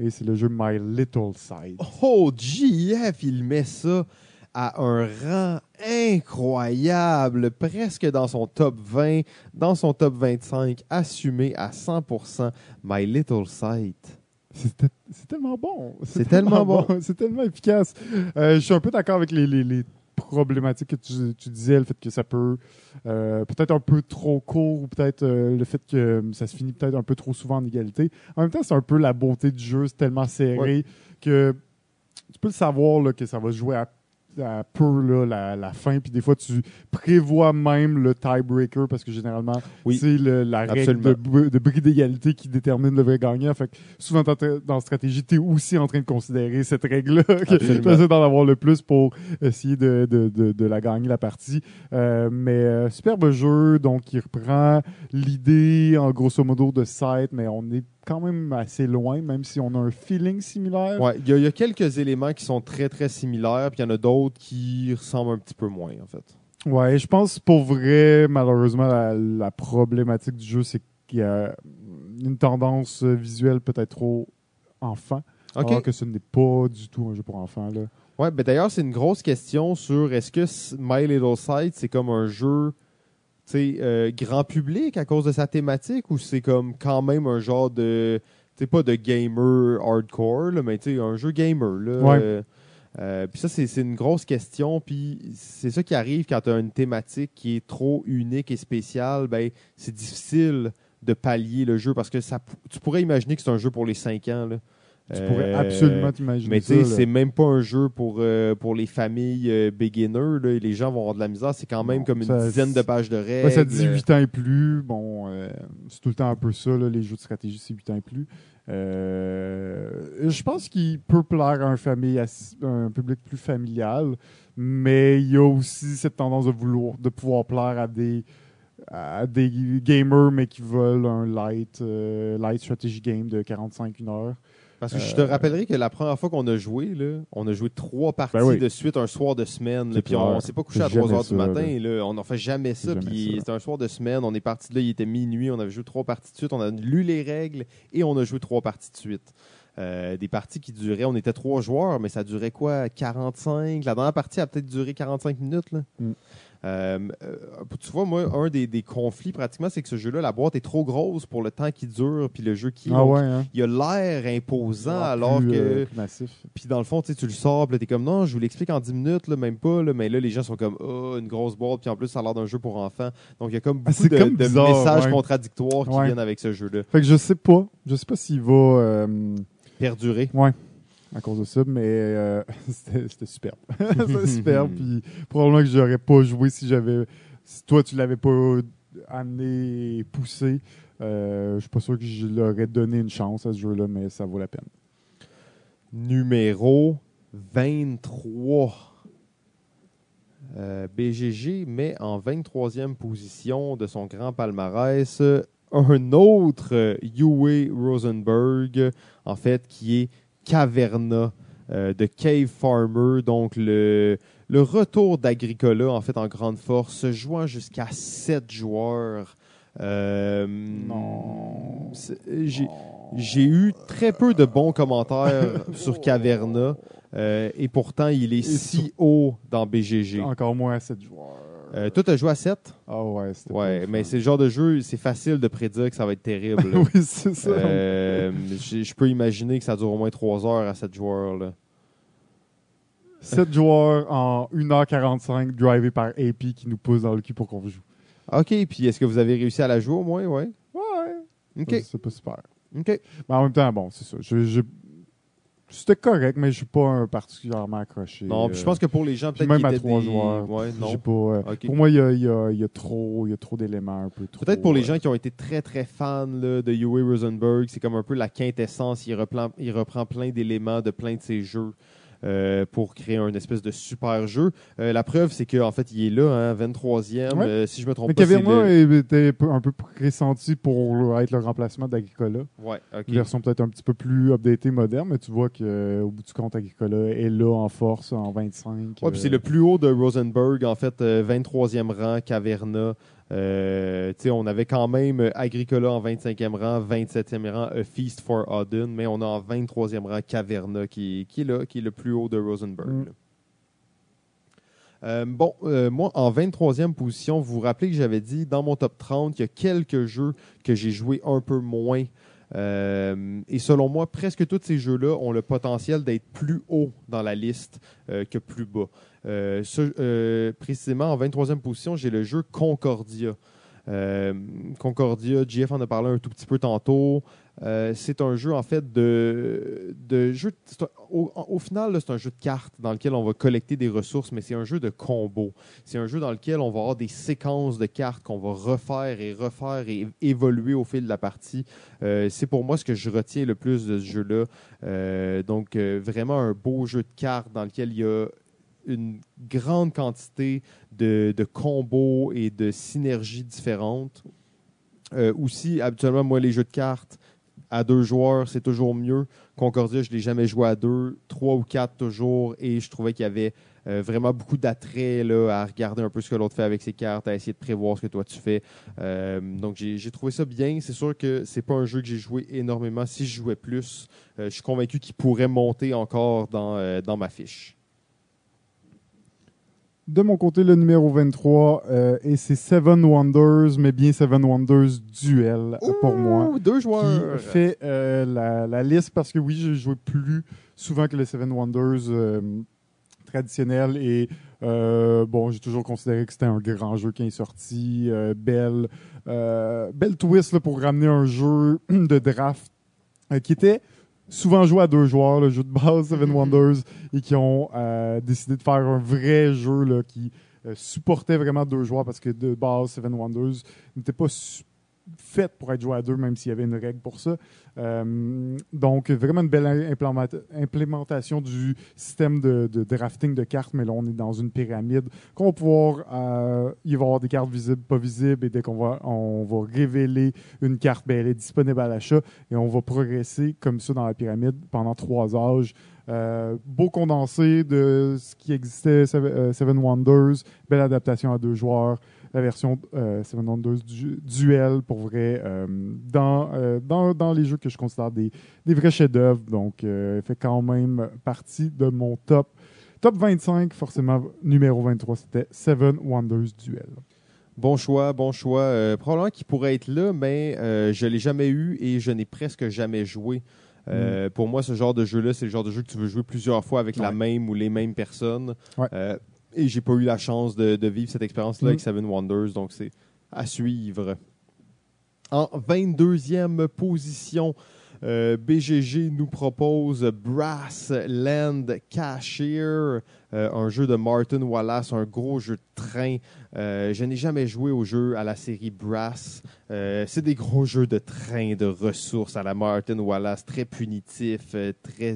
B: Et c'est le jeu My Little Side.
A: Oh, JF, il met ça à un rang incroyable, presque dans son top 20, dans son top 25, assumé à 100%. My Little Sight.
B: C'est tellement bon.
A: C'est tellement bon.
B: C'est tellement efficace. Euh, je suis un peu d'accord avec les, les- les problématiques que tu, tu disais, le fait que ça peut euh, peut-être un peu trop court ou peut-être euh, le fait que euh, ça se finit peut-être un peu trop souvent en égalité. En même temps, c'est un peu la beauté du jeu, c'est tellement serré
A: Ouais.
B: que tu peux le savoir là, que ça va jouer à, à peu là, la, la fin, puis des fois tu prévois même le tiebreaker parce que généralement
A: Oui.
B: c'est la règle de, de bris d'égalité qui détermine le vrai gagnant. Fait que souvent dans, stratégie, tu es aussi en train de considérer cette règle-là. tu essaies d'en avoir le plus pour essayer de, de, de, de la gagner la partie. Euh, mais euh, superbe jeu, donc il reprend l'idée en grosso modo de Sight, mais on est quand même assez loin, même si on a un feeling similaire.
A: Ouais, il y, y a quelques éléments qui sont très très similaires, puis il y en a d'autres qui ressemblent un petit peu moins en fait.
B: Ouais, je pense pour vrai, malheureusement, la, la problématique du jeu, c'est qu'il y a une tendance visuelle peut-être trop enfant.
A: Ok.
B: Alors que ce n'est pas du tout un jeu pour enfants. Là.
A: Ouais, ben d'ailleurs, c'est une grosse question sur est-ce que My Little Sight, c'est comme un jeu euh, grand public à cause de sa thématique ou c'est comme quand même un genre de. Tu sais, pas de gamer hardcore, là, mais tu sais, un jeu gamer. Là,
B: Ouais.
A: Euh, euh, puis ça, c'est c'est une grosse question. Puis c'est ça qui arrive quand tu as une thématique qui est trop unique et spéciale. Ben, c'est difficile de pallier le jeu parce que ça, tu pourrais imaginer que c'est un jeu pour les 5 ans. Là.
B: Tu pourrais
A: Euh,
B: absolument t'imaginer
A: mais tu sais, c'est même pas un jeu pour, euh, pour les familles euh, beginners. Là, les gens vont avoir de la misère. C'est quand même comme une dizaine de pages de règles.
B: Ouais, ça dit 8 ans et plus. Bon, euh, c'est tout le temps un peu ça, là, les jeux de stratégie, c'est 8 ans et plus. Euh, je pense qu'il peut plaire à un, famille, un public plus familial, mais il y a aussi cette tendance de vouloir, de pouvoir plaire à des, à des gamers, mais qui veulent un light, euh, light strategy game de 45 une heure.
A: Parce que je te
B: Euh,
A: rappellerai que la première fois qu'on a joué, là, on a joué trois parties
B: Ben oui.
A: de suite un soir de semaine. là, Puis on, on s'est pas couché à
B: Jamais
A: 3 heures
B: ça,
A: du matin. Là. On n'en fait jamais ça. Puis c'était un soir de semaine. On est parti de là, il était minuit. On avait joué trois parties de suite. On a lu les règles et on a joué trois parties de suite. Euh, des parties qui duraient, on était trois joueurs, mais ça durait quoi? 45 La dernière partie a peut-être duré 45 minutes. Là.
B: Mm.
A: Euh, euh, tu vois, moi, un des, des conflits pratiquement, c'est que ce jeu-là, la boîte est trop grosse pour le temps qui dure, puis le jeu qui.
B: Ah ouais, hein?
A: Il a l'air imposant
B: Ah,
A: alors
B: plus,
A: que.
B: euh.
A: Puis dans le fond, tu le sors, puis t'es comme non, je vous l'explique en 10 minutes, là, même pas. Là, mais là, les gens sont comme oh, une grosse boîte, puis en plus, ça a l'air d'un jeu pour enfants. Donc il y a comme
B: Ah,
A: beaucoup de,
B: comme
A: de
B: bizarre,
A: messages
B: ouais.
A: contradictoires qui
B: Ouais.
A: viennent avec ce jeu-là.
B: Fait que je sais pas. Je sais pas s'il va. euh,
A: Perdurer.
B: À cause de ça, mais euh, c'était superbe. c'était superbe, puis probablement que j'aurais pas joué si j'avais... Si toi, tu l'avais pas amené et poussé, euh, je suis pas sûr que je l'aurais donné une chance à ce jeu-là, mais ça vaut la peine.
A: Numéro 23. Euh, BGG met en 23e position de son grand palmarès un autre euh, Uwe Rosenberg, en fait, qui est Caverna euh, de Cave Farmer, donc le, le retour d'Agricola, en fait, en grande force, jouant jusqu'à 7 joueurs. Euh,
B: Non.
A: J'ai j'ai eu très peu de bons commentaires sur Caverna. euh, et pourtant, il est
B: Et
A: si haut dans BGG.
B: Encore moins à 7 joueurs.
A: Euh, toi, joué à 7
B: Ah ouais, c'était
A: Ouais, mais
B: fun.
A: c'est le genre de jeu, c'est facile de prédire que ça va être terrible. là.
B: oui, c'est ça.
A: Euh, je peux imaginer que ça dure au moins 3 heures à 7 joueurs. Là.
B: 7 joueurs en 1h45 drivé par AP qui nous pousse dans le cul pour qu'on joue.
A: OK, puis est-ce que vous avez réussi à la jouer au moins? Ouais.
B: Ouais,
A: OK.
B: c'est- c'est pas super.
A: OK.
B: Mais en même temps, bon, c'est ça. Je, je- C'était correct, mais je suis pas un particulièrement accroché.
A: Non, puis je pense que pour les gens, peut-être
B: même à trois
A: des-
B: joueurs,
A: Ouais, non.
B: pas, euh,
A: Ok.
B: Pour moi, il y a, il y a- il y a trop, il y a trop d'éléments un peu trop.
A: Peut-être pour les
B: euh,
A: gens qui ont été très très fans là, de Uwe Rosenberg, c'est comme un peu la quintessence. Il reprend, il reprend plein d'éléments de plein de ses jeux euh, pour créer un espèce de super jeu. Euh, la preuve, c'est qu'en fait, il est là, hein, 23e.
B: Ouais.
A: Euh, si je me trompe
B: Mais
A: pas,
B: Caverna
A: le...
B: était un peu- pressenti pour être le remplacement d'Agricola.
A: Ouais, ok.
B: Une version peut-être un petit peu plus updatée, moderne, mais tu vois qu'au bout du compte, Agricola est là en force, en 25.
A: Ouais, puis c'est le plus haut de Rosenberg, en fait, euh, 23e rang, Caverna. Euh, on avait quand même Agricola en 25e rang, 27e rang, A Feast for Odin, mais on a en 23e rang Caverna qui, qui est là, qui est le plus haut de Rosenberg.
B: Mm.
A: Euh, bon, euh, moi, en 23e position, vous vous rappelez que j'avais dit dans mon top 30, il y a quelques jeux que j'ai joué un peu moins. Euh, et selon moi, presque tous ces jeux-là ont le potentiel d'être plus haut dans la liste que plus bas. Euh, euh, précisément, en 23e position, j'ai le jeu Concordia. Euh, Concordia, JF en a parlé un tout petit peu tantôt. C'est un jeu, en fait, de, de jeu. au, au final, c'est un jeu de cartes dans lequel on va collecter des ressources, mais c'est un jeu de combo. C'est un jeu dans lequel on va avoir des séquences de cartes qu'on va refaire et refaire et évoluer au fil de la partie. C'est pour moi ce que je retiens le plus de ce jeu-là. Donc, vraiment un beau jeu de cartes dans lequel il y a une grande quantité de, combos et de synergies différentes. Euh, aussi, habituellement, moi, les jeux de cartes à deux joueurs, c'est toujours mieux. Concordia, je ne l'ai jamais joué à deux, trois ou quatre toujours, et je trouvais qu'il y avait euh, vraiment beaucoup d'attrait à regarder un peu ce que l'autre fait avec ses cartes, à essayer de prévoir ce que toi tu fais. Euh, donc j'ai trouvé ça bien. C'est sûr que c'est pas un jeu que j'ai joué énormément. Si je jouais plus, je suis convaincu qu'il pourrait monter encore dans, dans ma fiche.
B: De mon côté, le numéro 23, euh, et c'est Seven Wonders, mais bien Seven Wonders Duel euh, pour moi.
A: Deux joueurs.
B: Qui fait euh, la, la liste parce que oui, j'ai joué plus souvent que le Seven Wonders euh, traditionnel et bon, j'ai toujours considéré que c'était un grand jeu qui est sorti. belle, belle twist là, pour ramener un jeu de draft qui était souvent joué à deux joueurs, le jeu de base Seven Wonders, et qui ont euh, décidé de faire un vrai jeu là, qui euh, supportait vraiment deux joueurs parce que de base Seven Wonders n'était pas fait pour être joué à deux, même s'il y avait une règle pour ça. Euh, donc, vraiment une belle implémenta- implémentation du système de, drafting de cartes, mais là, on est dans une pyramide qu'on va pouvoir... euh, il va y avoir des cartes visibles, pas visibles, et dès qu'on va, on va révéler une carte, ben, elle est disponible à l'achat, et on va progresser comme ça dans la pyramide pendant trois âges. Euh, beau condensé de ce qui existait, Seven Wonders, belle adaptation à deux joueurs, la version euh, Seven Wonders du- Duel pour vrai euh, dans, euh, dans, dans les jeux que je considère des, des vrais chefs-d'œuvre. Donc, euh, elle fait quand même partie de mon top. Top 25, forcément, numéro 23, c'était Seven Wonders Duel.
A: Bon choix, bon choix. Probablement qu'il pourrait être là, mais je ne l'ai jamais eu et je n'ai presque jamais joué. Euh, Pour moi, ce genre de jeu-là, c'est le genre de jeu que tu veux jouer plusieurs fois avec la même ou les mêmes personnes.
B: Ouais.
A: Euh, et j'ai pas eu la chance de, de vivre cette expérience-là
B: Mm.
A: avec Seven Wonders, donc c'est à suivre. En 22e position, euh, BGG nous propose Brass Land Cashier, euh, un jeu de Martin Wallace, un gros jeu de train. Euh, je n'ai jamais joué au jeu à la série Brass. C'est des gros jeux de train, de ressources à la Martin Wallace, très punitifs, euh, très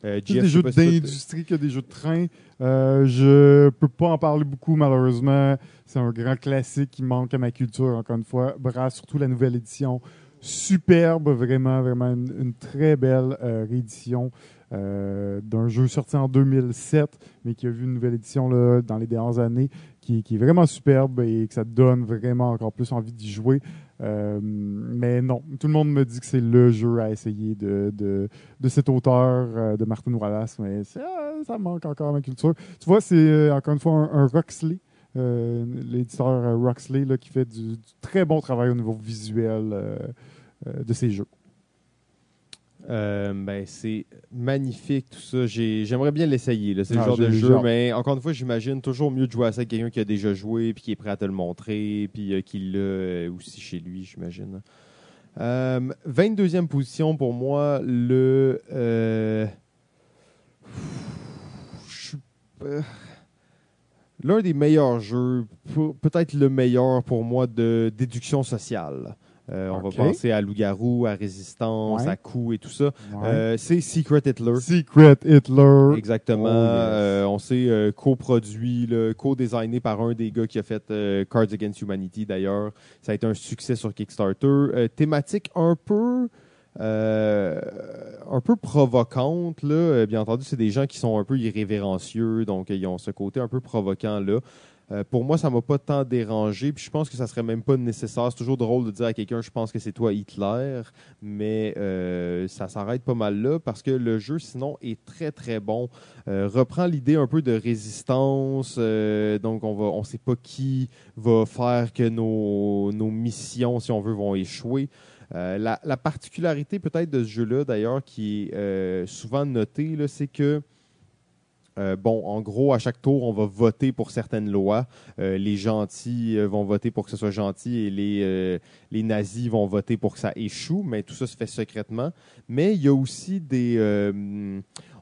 B: Plus
A: Jeff,
B: des
A: je
B: jeux d'industrie que des jeux de train. Euh, je peux pas en parler beaucoup, malheureusement. C'est un grand classique qui manque à ma culture, encore une fois. Brass, surtout la nouvelle édition. Superbe, vraiment, vraiment une, une très belle euh, réédition euh, d'un jeu sorti en 2007, mais qui a vu une nouvelle édition là, dans les dernières années, qui, qui est vraiment superbe et que ça donne vraiment encore plus envie d'y jouer. Euh, mais non, tout le monde me dit que c'est le jeu à essayer de, de, de cet auteur, euh, de Martin Wallace, mais ça, ça manque encore ma culture. Tu vois, c'est euh, encore une fois un, Roxley, l'éditeur Roxley, là, qui fait du, très bon travail au niveau visuel de ses jeux.
A: Euh, ben, c'est magnifique tout ça. J'ai- J'aimerais bien l'essayer. C'est le
B: Ah,
A: genre de jeu, mais encore une fois, j'imagine toujours mieux de jouer à ça avec quelqu'un qui a déjà joué, puis qui est prêt à te le montrer, puis euh, qui l'a euh, aussi chez lui, j'imagine. Euh, 22e position pour moi, le. L'un des meilleurs jeux, peut-être le meilleur pour moi de déduction sociale. Euh, on va penser à Loup-Garou, à Résistance,
B: Ouais.
A: à Coup et tout ça.
B: Ouais.
A: Euh, c'est Secret Hitler.
B: Secret Hitler.
A: Exactement.
B: Oh, yes.
A: Euh, on sait euh, coproduit, co-designé par un des gars qui a fait euh, Cards Against Humanity d'ailleurs. Ça a été un succès sur Kickstarter. Euh, thématique un peu euh, un peu provocante là. Bien entendu, c'est des gens qui sont un peu irrévérencieux, donc ils ont ce côté un peu provoquant là. Euh, pour moi, ça m'a pas tant dérangé, puis je pense que ça serait même pas nécessaire. C'est toujours drôle de dire à quelqu'un, je pense que c'est toi Hitler, mais euh, ça s'arrête pas mal là parce que le jeu, sinon, est très très bon. Euh, reprend l'idée un peu de résistance, donc on va, on sait pas qui va faire que nos, nos missions, si on veut, vont échouer. La, la particularité peut-être de ce jeu-là, d'ailleurs, qui est souvent notée, c'est que euh, bon, en gros, à chaque tour, on va voter pour certaines lois. Euh, les gentils euh, vont voter pour que ce soit gentil et les, nazis vont voter pour que ça échoue, mais tout ça se fait secrètement. Mais il y a aussi des...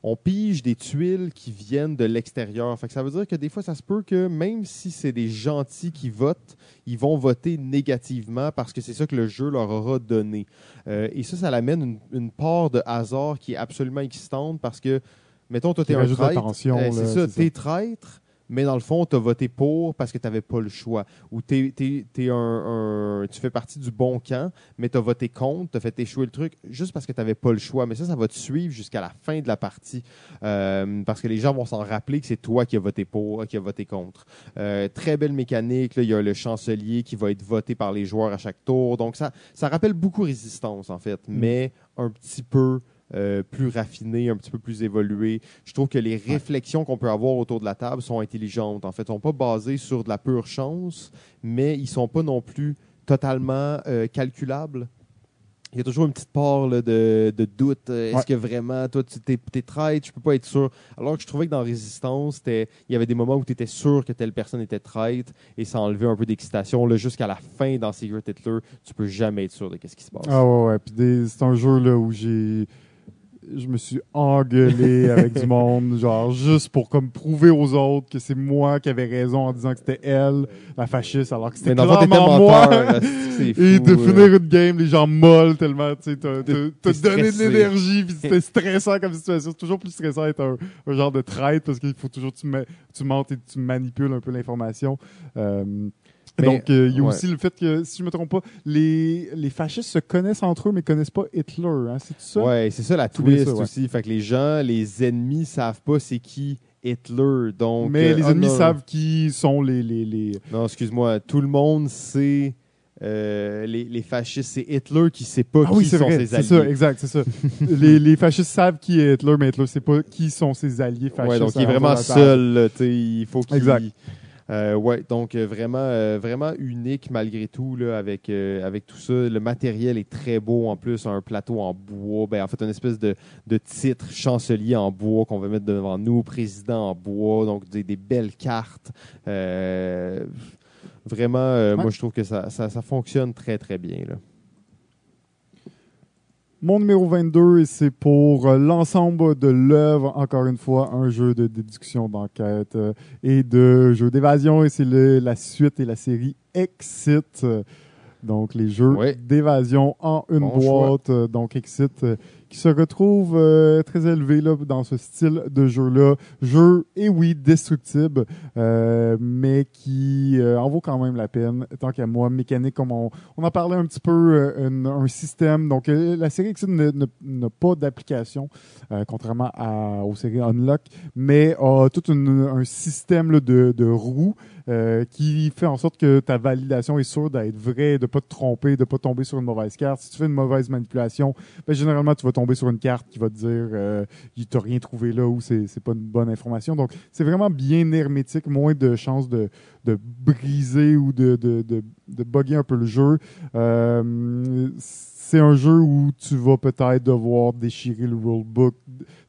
A: on pige des tuiles qui viennent de l'extérieur. Ça veut dire que des fois, ça se peut que même si c'est des gentils qui votent, ils vont voter négativement parce que c'est ça que le jeu leur aura donné. Et ça, ça l'amène une part de hasard qui est absolument existante parce que, mettons, toi, t'es un traître. Euh,
B: là,
A: c'est ça, t'es traître, mais dans le fond, tu as voté pour parce que tu n'avais pas le choix. Ou t'es, t'es- t'es un, un- tu fais partie du bon camp, mais tu as voté contre, tu as fait échouer le truc juste parce que tu n'avais pas le choix. Mais ça, ça va te suivre jusqu'à la fin de la partie euh, parce que les gens vont s'en rappeler que c'est toi qui as voté pour, qui a voté contre. Euh, très belle mécanique. là. Il y a le chancelier qui va être voté par les joueurs à chaque tour. Donc, ça, ça rappelle beaucoup Résistance, en fait,
B: Mm.
A: mais un petit peu euh, plus raffiné, un petit peu plus évolué. Je trouve que les réflexions qu'on peut avoir autour de la table sont intelligentes. En fait, ils sont pas basées sur de la pure chance, mais ils sont pas non plus totalement euh, calculables. Il y a toujours une petite part là, de, de doute. Euh, Est-ce
B: Ouais.
A: que vraiment, toi, tu t'es, t'es traître, je peux pas être sûr. Alors que je trouvais que dans Résistance, il y avait des moments où tu étais sûr que telle personne était traître et ça enlevait un peu d'excitation. Là, jusqu'à la fin dans Secret Hitler, tu peux jamais être sûr de qu'est-ce qui se passe.
B: Ah ouais, ouais. Puis des- c'est un jeu là où j'ai. Je me suis engueulé avec du monde, genre juste pour comme prouver aux autres que c'est moi qui avais raison en disant que c'était elle, la fasciste, alors que c'était clairement moi. Et de finir une game, les gens molles tellement, tu sais, t'as donné de l'énergie, puis c'était stressant comme situation. C'est toujours plus stressant d'être un, un genre de traite parce qu'il faut toujours que tu, tu mentes et tu manipules un peu l'information. Euh,
A: Mais-
B: donc, euh, il y a
A: ouais.
B: aussi le fait que, si je me trompe pas, les, les fascistes se connaissent entre eux, mais connaissent pas Hitler. Hein, c'est ça?
A: Ouais, c'est ça la twist
B: ça, ouais.
A: aussi. Fait que les gens, les ennemis savent pas c'est qui Hitler. Donc,
B: mais
A: euh,
B: les
A: ah,
B: ennemis
A: non,
B: savent qui sont les, les, les...
A: Non, excuse-moi. Tout le monde sait. euh, les, les fascistes, c'est Hitler qui sait pas
B: Ah
A: qui
B: oui, c'est
A: sont
B: vrai,
A: ses
B: c'est
A: alliés.
B: ça, exact, c'est ça. les, les fascistes savent qui est Hitler, mais Hitler sait pas qui sont ses alliés fascistes.
A: Ouais, donc il est vraiment seul. il faut qu'il. Euh, ouais, donc euh, vraiment, euh, vraiment unique malgré tout là, avec euh, avec tout ça. Le matériel est très beau en plus, un plateau en bois. Ben en fait, une espèce de, de titre chancelier en bois qu'on va mettre devant nous, président en bois, donc des, des belles cartes. Vraiment,
B: Ouais.
A: moi je trouve que ça, ça, ça fonctionne très très bien là.
B: Mon numéro 22, et c'est pour euh, l'ensemble de l'œuvre, encore une fois, un jeu de déduction d'enquête euh, et de jeu d'évasion, et c'est la suite et la série Exit. Euh, Donc, les jeux d'évasion en une
A: Bon
B: boîte. Donc, Exit, qui se retrouve euh, très élevé là, dans ce style de jeu-là. Jeu, et oui, destructible, euh, mais qui euh, en vaut quand même la peine, tant qu'à moi. Mécanique, comme on, on en parlait un petit peu, euh, un, un système. Donc, euh, la série Exit n'a pas d'application, euh, contrairement à, aux séries Unlock, mais a tout un système là, de, de roues euh, qui fait en sorte que ta validation est sûre d'être vraie, de pas te tromper, de pas tomber sur une mauvaise carte. Si tu fais une mauvaise manipulation, ben, généralement, tu vas tomber sur une carte qui va te dire euh, il t'a rien trouvé là ou c'est pas une bonne information. Donc, c'est vraiment bien hermétique, moins de chances de, de briser ou de, de, de, de bugger un peu le jeu. Euh, c'est un jeu où tu vas peut-être devoir déchirer le rulebook,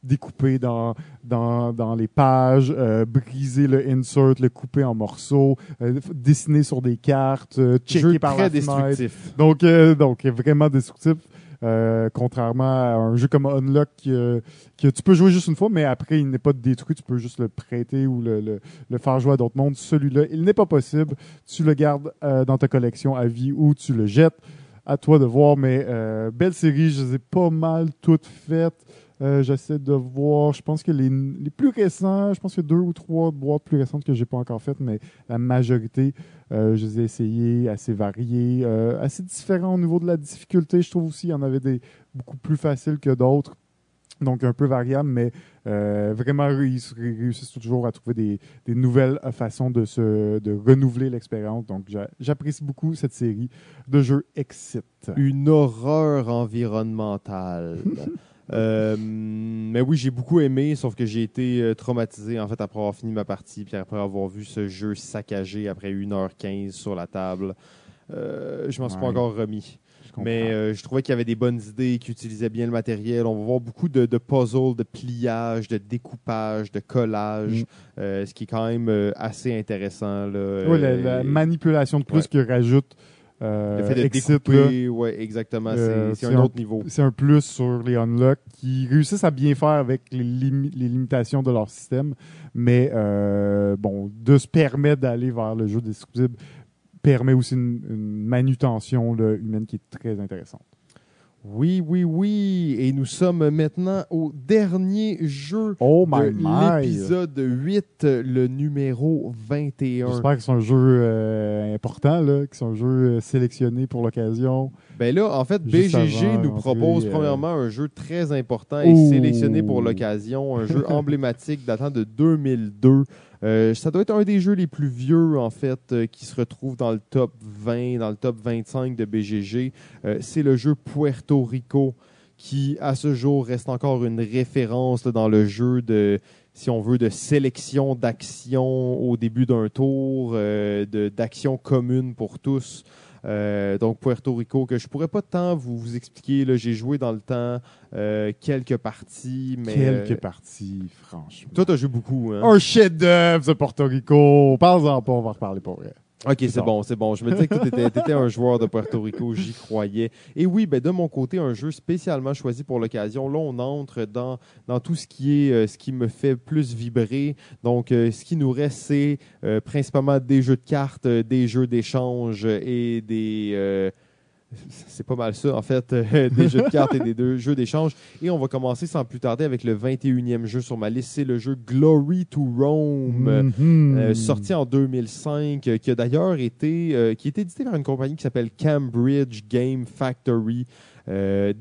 B: découper dans, dans, dans les pages, euh, briser le insert, le couper en morceaux, euh, dessiner sur des cartes, euh, checker
A: Jeu
B: par
A: très
B: la
A: destructif.
B: Donc, euh, donc vraiment destructif. Euh, contrairement à un jeu comme Unlock euh, que tu peux jouer juste une fois, mais après il n'est pas détruit, tu peux juste le prêter ou le, le, le faire jouer à d'autres mondes. Celui-là, il n'est pas possible. Tu le gardes euh, dans ta collection à vie ou tu le jettes. À toi de voir, mais euh, belle série, je les ai pas mal toutes faites. Euh, J'essaie de voir, je pense que les, les plus récents, je pense a deux ou trois boîtes plus récentes que j'ai pas encore faites, mais la majorité, euh, je les ai essayées, assez variées, assez différents au niveau de la difficulté. Je trouve aussi qu'il y en avait des beaucoup plus faciles que d'autres. Donc un peu variable, mais euh, vraiment ils réussissent toujours à trouver des, des nouvelles euh, façons de se de renouveler l'expérience. Donc j'a- j'apprécie beaucoup cette série de jeux Exit.
A: Une horreur environnementale. Euh, mais oui, j'ai beaucoup aimé, sauf que j'ai été traumatisé en fait après avoir fini ma partie, puis après avoir vu ce jeu saccagé après 1h15 sur la table. Euh, je m'en suis pas encore remis. Mais euh, je trouvais qu'il y avait des bonnes idées, qu'il utilisait bien le matériel. On va voir beaucoup de, de puzzles, de pliage, de découpage, de collage,
B: Mm.
A: euh, ce qui est quand même euh, assez intéressant. Là.
B: Ouais, la, la manipulation de plus
A: ouais.
B: que rajoute euh,
A: le fait de
B: là.
A: découper, ouais, exactement. c'est- un
B: un-
A: autre niveau.
B: c'est un plus sur les unlock qui réussissent à bien faire avec les, limi- les limitations de leur système. Mais bon, de se permettre d'aller vers le jeu destructible permet aussi une, une manutention là, humaine qui est très intéressante.
A: Oui, oui, oui. Et nous sommes maintenant au dernier jeu
B: Oh
A: de
B: my my!
A: l'épisode 8, le numéro 21.
B: J'espère que c'est un jeu euh, important, là, que c'est un jeu euh, sélectionné pour l'occasion.
A: Ben là, en fait, BGG
B: avant
A: nous propose
B: euh,
A: premièrement un jeu très important et sélectionné pour l'occasion, un jeu emblématique datant de 2002. Euh, ça doit être un des jeux les plus vieux, en fait, euh, qui se retrouve dans le top 20, dans le top 25 de BGG. Euh, C'est le jeu Puerto Rico qui, à ce jour, reste encore une référence dans le jeu de, si on veut, de sélection d'actions au début d'un tour, d'actions communes pour tous. Euh, donc Puerto Rico, que je pourrais pas tant vous, vous expliquer. là. J'ai joué dans le temps euh, quelques parties, mais
B: Quelques
A: euh,
B: parties, franchement.
A: toi t'as joué beaucoup. Hein?
B: Un chef-d'œuvre de Porto Rico. Parle-en pas, on va reparler pour vrai.
A: Ok, c'est bon, c'est bon. Je me disais que tu étais, un joueur de Puerto Rico, j'y croyais. Et oui, ben, de mon côté, un jeu spécialement choisi pour l'occasion. Là, on entre dans, dans tout ce qui est euh, ce qui me fait plus vibrer. Donc, euh, ce qui nous reste, c'est euh, principalement des jeux de cartes, des jeux d'échange et des. C'est pas mal ça, en fait, euh, des jeux de cartes et des deux jeux d'échange. Et on va commencer sans plus tarder avec le 21e jeu sur ma liste. C'est le jeu Glory to Rome.
B: Mhm.
A: Euh, sorti en 2005, euh, qui a d'ailleurs été, qui est édité par une compagnie qui s'appelle Cambridge Game Factory,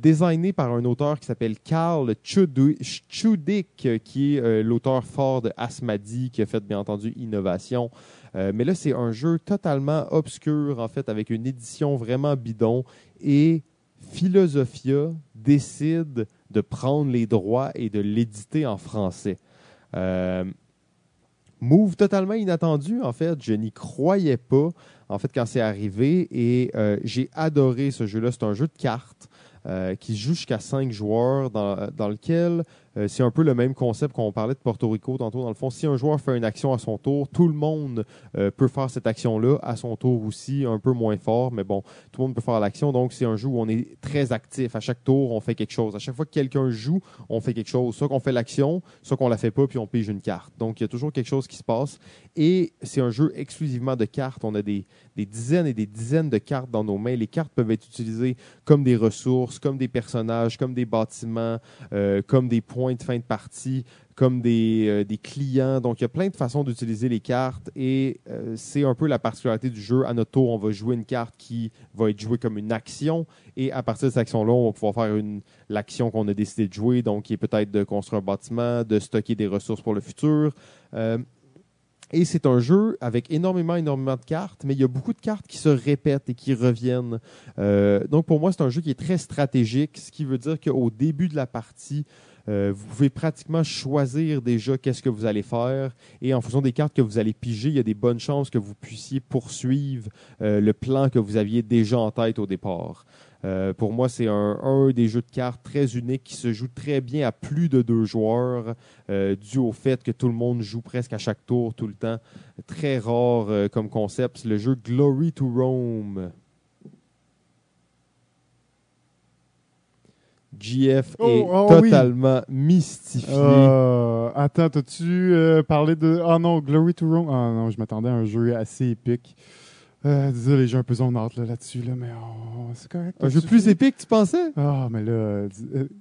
A: designé par un auteur qui s'appelle Carl Chudu- Chudik, qui est l'auteur fort de Asmadi, qui a fait bien entendu Innovation. Euh, mais là, c'est un jeu totalement obscur, en fait, avec une édition vraiment bidon. Et Philosophia décide de prendre les droits et de l'éditer en français. Euh, Move totalement inattendu, en fait. Je n'y croyais pas, en fait, quand c'est arrivé. Et euh, j'ai adoré ce jeu-là. C'est un jeu de cartes qui joue jusqu'à 5 joueurs, dans lequel euh, c'est un peu le même concept qu'on parlait de Porto Rico tantôt. Dans le fond, si un joueur fait une action à son tour, tout le monde euh, peut faire cette action-là à son tour aussi, un peu moins fort, mais bon, tout le monde peut faire l'action. Donc, c'est un jeu où on est très actif. À chaque tour, on fait quelque chose. À chaque fois que quelqu'un joue, on fait quelque chose. Soit qu'on fait l'action, soit qu'on la fait pas, puis on pige une carte. Donc, il y a toujours quelque chose qui se passe. Et c'est un jeu exclusivement de cartes. On a des, des dizaines et des dizaines de cartes dans nos mains. Les cartes peuvent être utilisées comme des ressources, comme des personnages, comme des bâtiments, euh, comme des points de fin de partie, comme des, euh, des clients. Donc, il y a plein de façons d'utiliser les cartes et euh, c'est un peu la particularité du jeu. À notre tour, on va jouer une carte qui va être jouée comme une action et à partir de cette action-là, on va pouvoir faire l'action qu'on a décidé de jouer, donc qui est peut-être de construire un bâtiment, de stocker des ressources pour le futur. Et c'est un jeu avec énormément, énormément de cartes, mais il y a beaucoup de cartes qui se répètent et qui reviennent. Euh, donc pour moi, c'est un jeu qui est très stratégique, ce qui veut dire qu'au début de la partie, euh, vous pouvez pratiquement choisir déjà qu'est-ce que vous allez faire. Et en fonction des cartes que vous allez piger, il y a des bonnes chances que vous puissiez poursuivre euh, le plan que vous aviez déjà en tête au départ. Euh, pour moi, c'est un, un des jeux de cartes très unique qui se joue très bien à plus de deux joueurs, euh, dû au fait que tout le monde joue presque à chaque tour, tout le temps. Très rare euh, comme concept. C'est le jeu Glory to Rome. GF
B: Oh,
A: est
B: oh oui.
A: totalement mystifié.
B: Attends, t'as-tu euh, parlé de. Ah non, Glory to Rome. Ah non, je m'attendais à un jeu assez épique. Euh, désolé, j'ai un peu zone là, là-dessus, là, mais oh, c'est correct.
A: un jeu plus épique, tu pensais?
B: Ah, mais là, euh,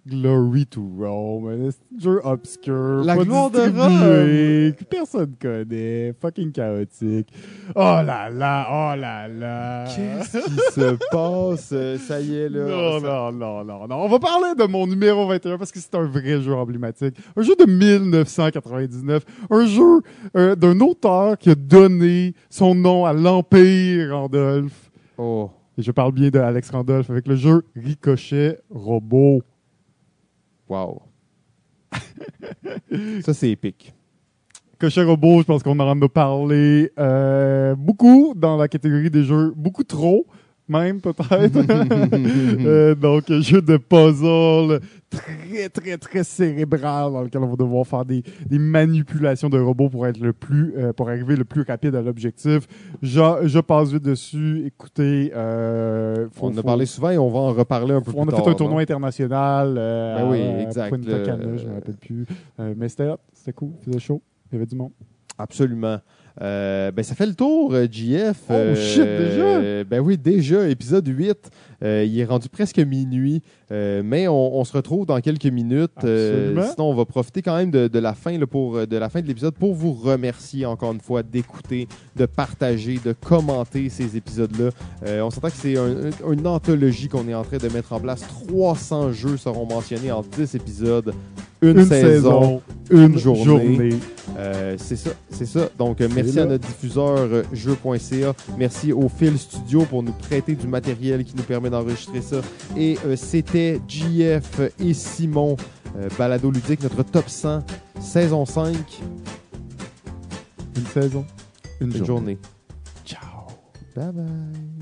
B: Glory to Rome, un jeu obscur,
A: La
B: pas
A: gloire de
B: distribué, que personne connaît, fucking chaotique. Oh là là, oh là là.
A: Qu'est-ce qui se passe? Euh, Ça y est, là.
B: Non,
A: Ça-
B: non, non, non, non. On va parler de mon numéro 21 parce que c'est un vrai jeu emblématique. Un jeu de 1999. Un jeu euh, d'un auteur qui a donné son nom à l'Empire Randolph.
A: Oh.
B: Et je parle bien de Alex Randolph avec le jeu Ricochet Robot.
A: Wow. ça, c'est épique.
B: Ricochet Robot, je pense qu'on en a parlé euh, beaucoup dans la catégorie des jeux, beaucoup trop, même peut-être. Euh, donc, un jeu de puzzle très, très, très cérébral dans lequel on va devoir faire des, des manipulations de robots pour être le plus, euh, pour arriver le plus rapide à l'objectif. Je, je passe vite dessus. Écoutez, euh, faut-
A: On en a parle souvent et on va en reparler un peu
B: on
A: plus
B: a
A: tard.
B: fait un tournoi international. Euh,
A: Ben oui,
B: à
A: exact,
B: Punta Cana, je me rappelle plus. Mais c'était hot, c'était cool, faisait chaud, il y avait du monde.
A: Absolument. Euh, ben, ça fait le tour, euh, JF.
B: Oh, shit, déjà?
A: Ben oui, déjà, épisode 8. Euh, il est rendu presque minuit, euh, mais on, on se retrouve dans quelques minutes. Euh,
B: Absolument.
A: sinon, on va profiter quand même de, de la fin là, pour, de la fin de l'épisode pour vous remercier encore une fois d'écouter, de partager, de commenter ces épisodes-là. On s'entend que c'est un- un- une anthologie qu'on est en train de mettre en place. 300 jeux seront mentionnés en 10 épisodes, une, saison, une journée. Euh, c'est ça, c'est ça. Donc, merci à notre diffuseur euh, jeu.ca. Merci au Phil Studio pour nous prêter du matériel qui nous permet d'enregistrer ça. Et euh, c'était JF et Simon, euh, Balado Ludique, notre top 100, saison 5,
B: Une saison, une,
A: une
B: journée.
A: journée.
B: Ciao.
A: Bye bye.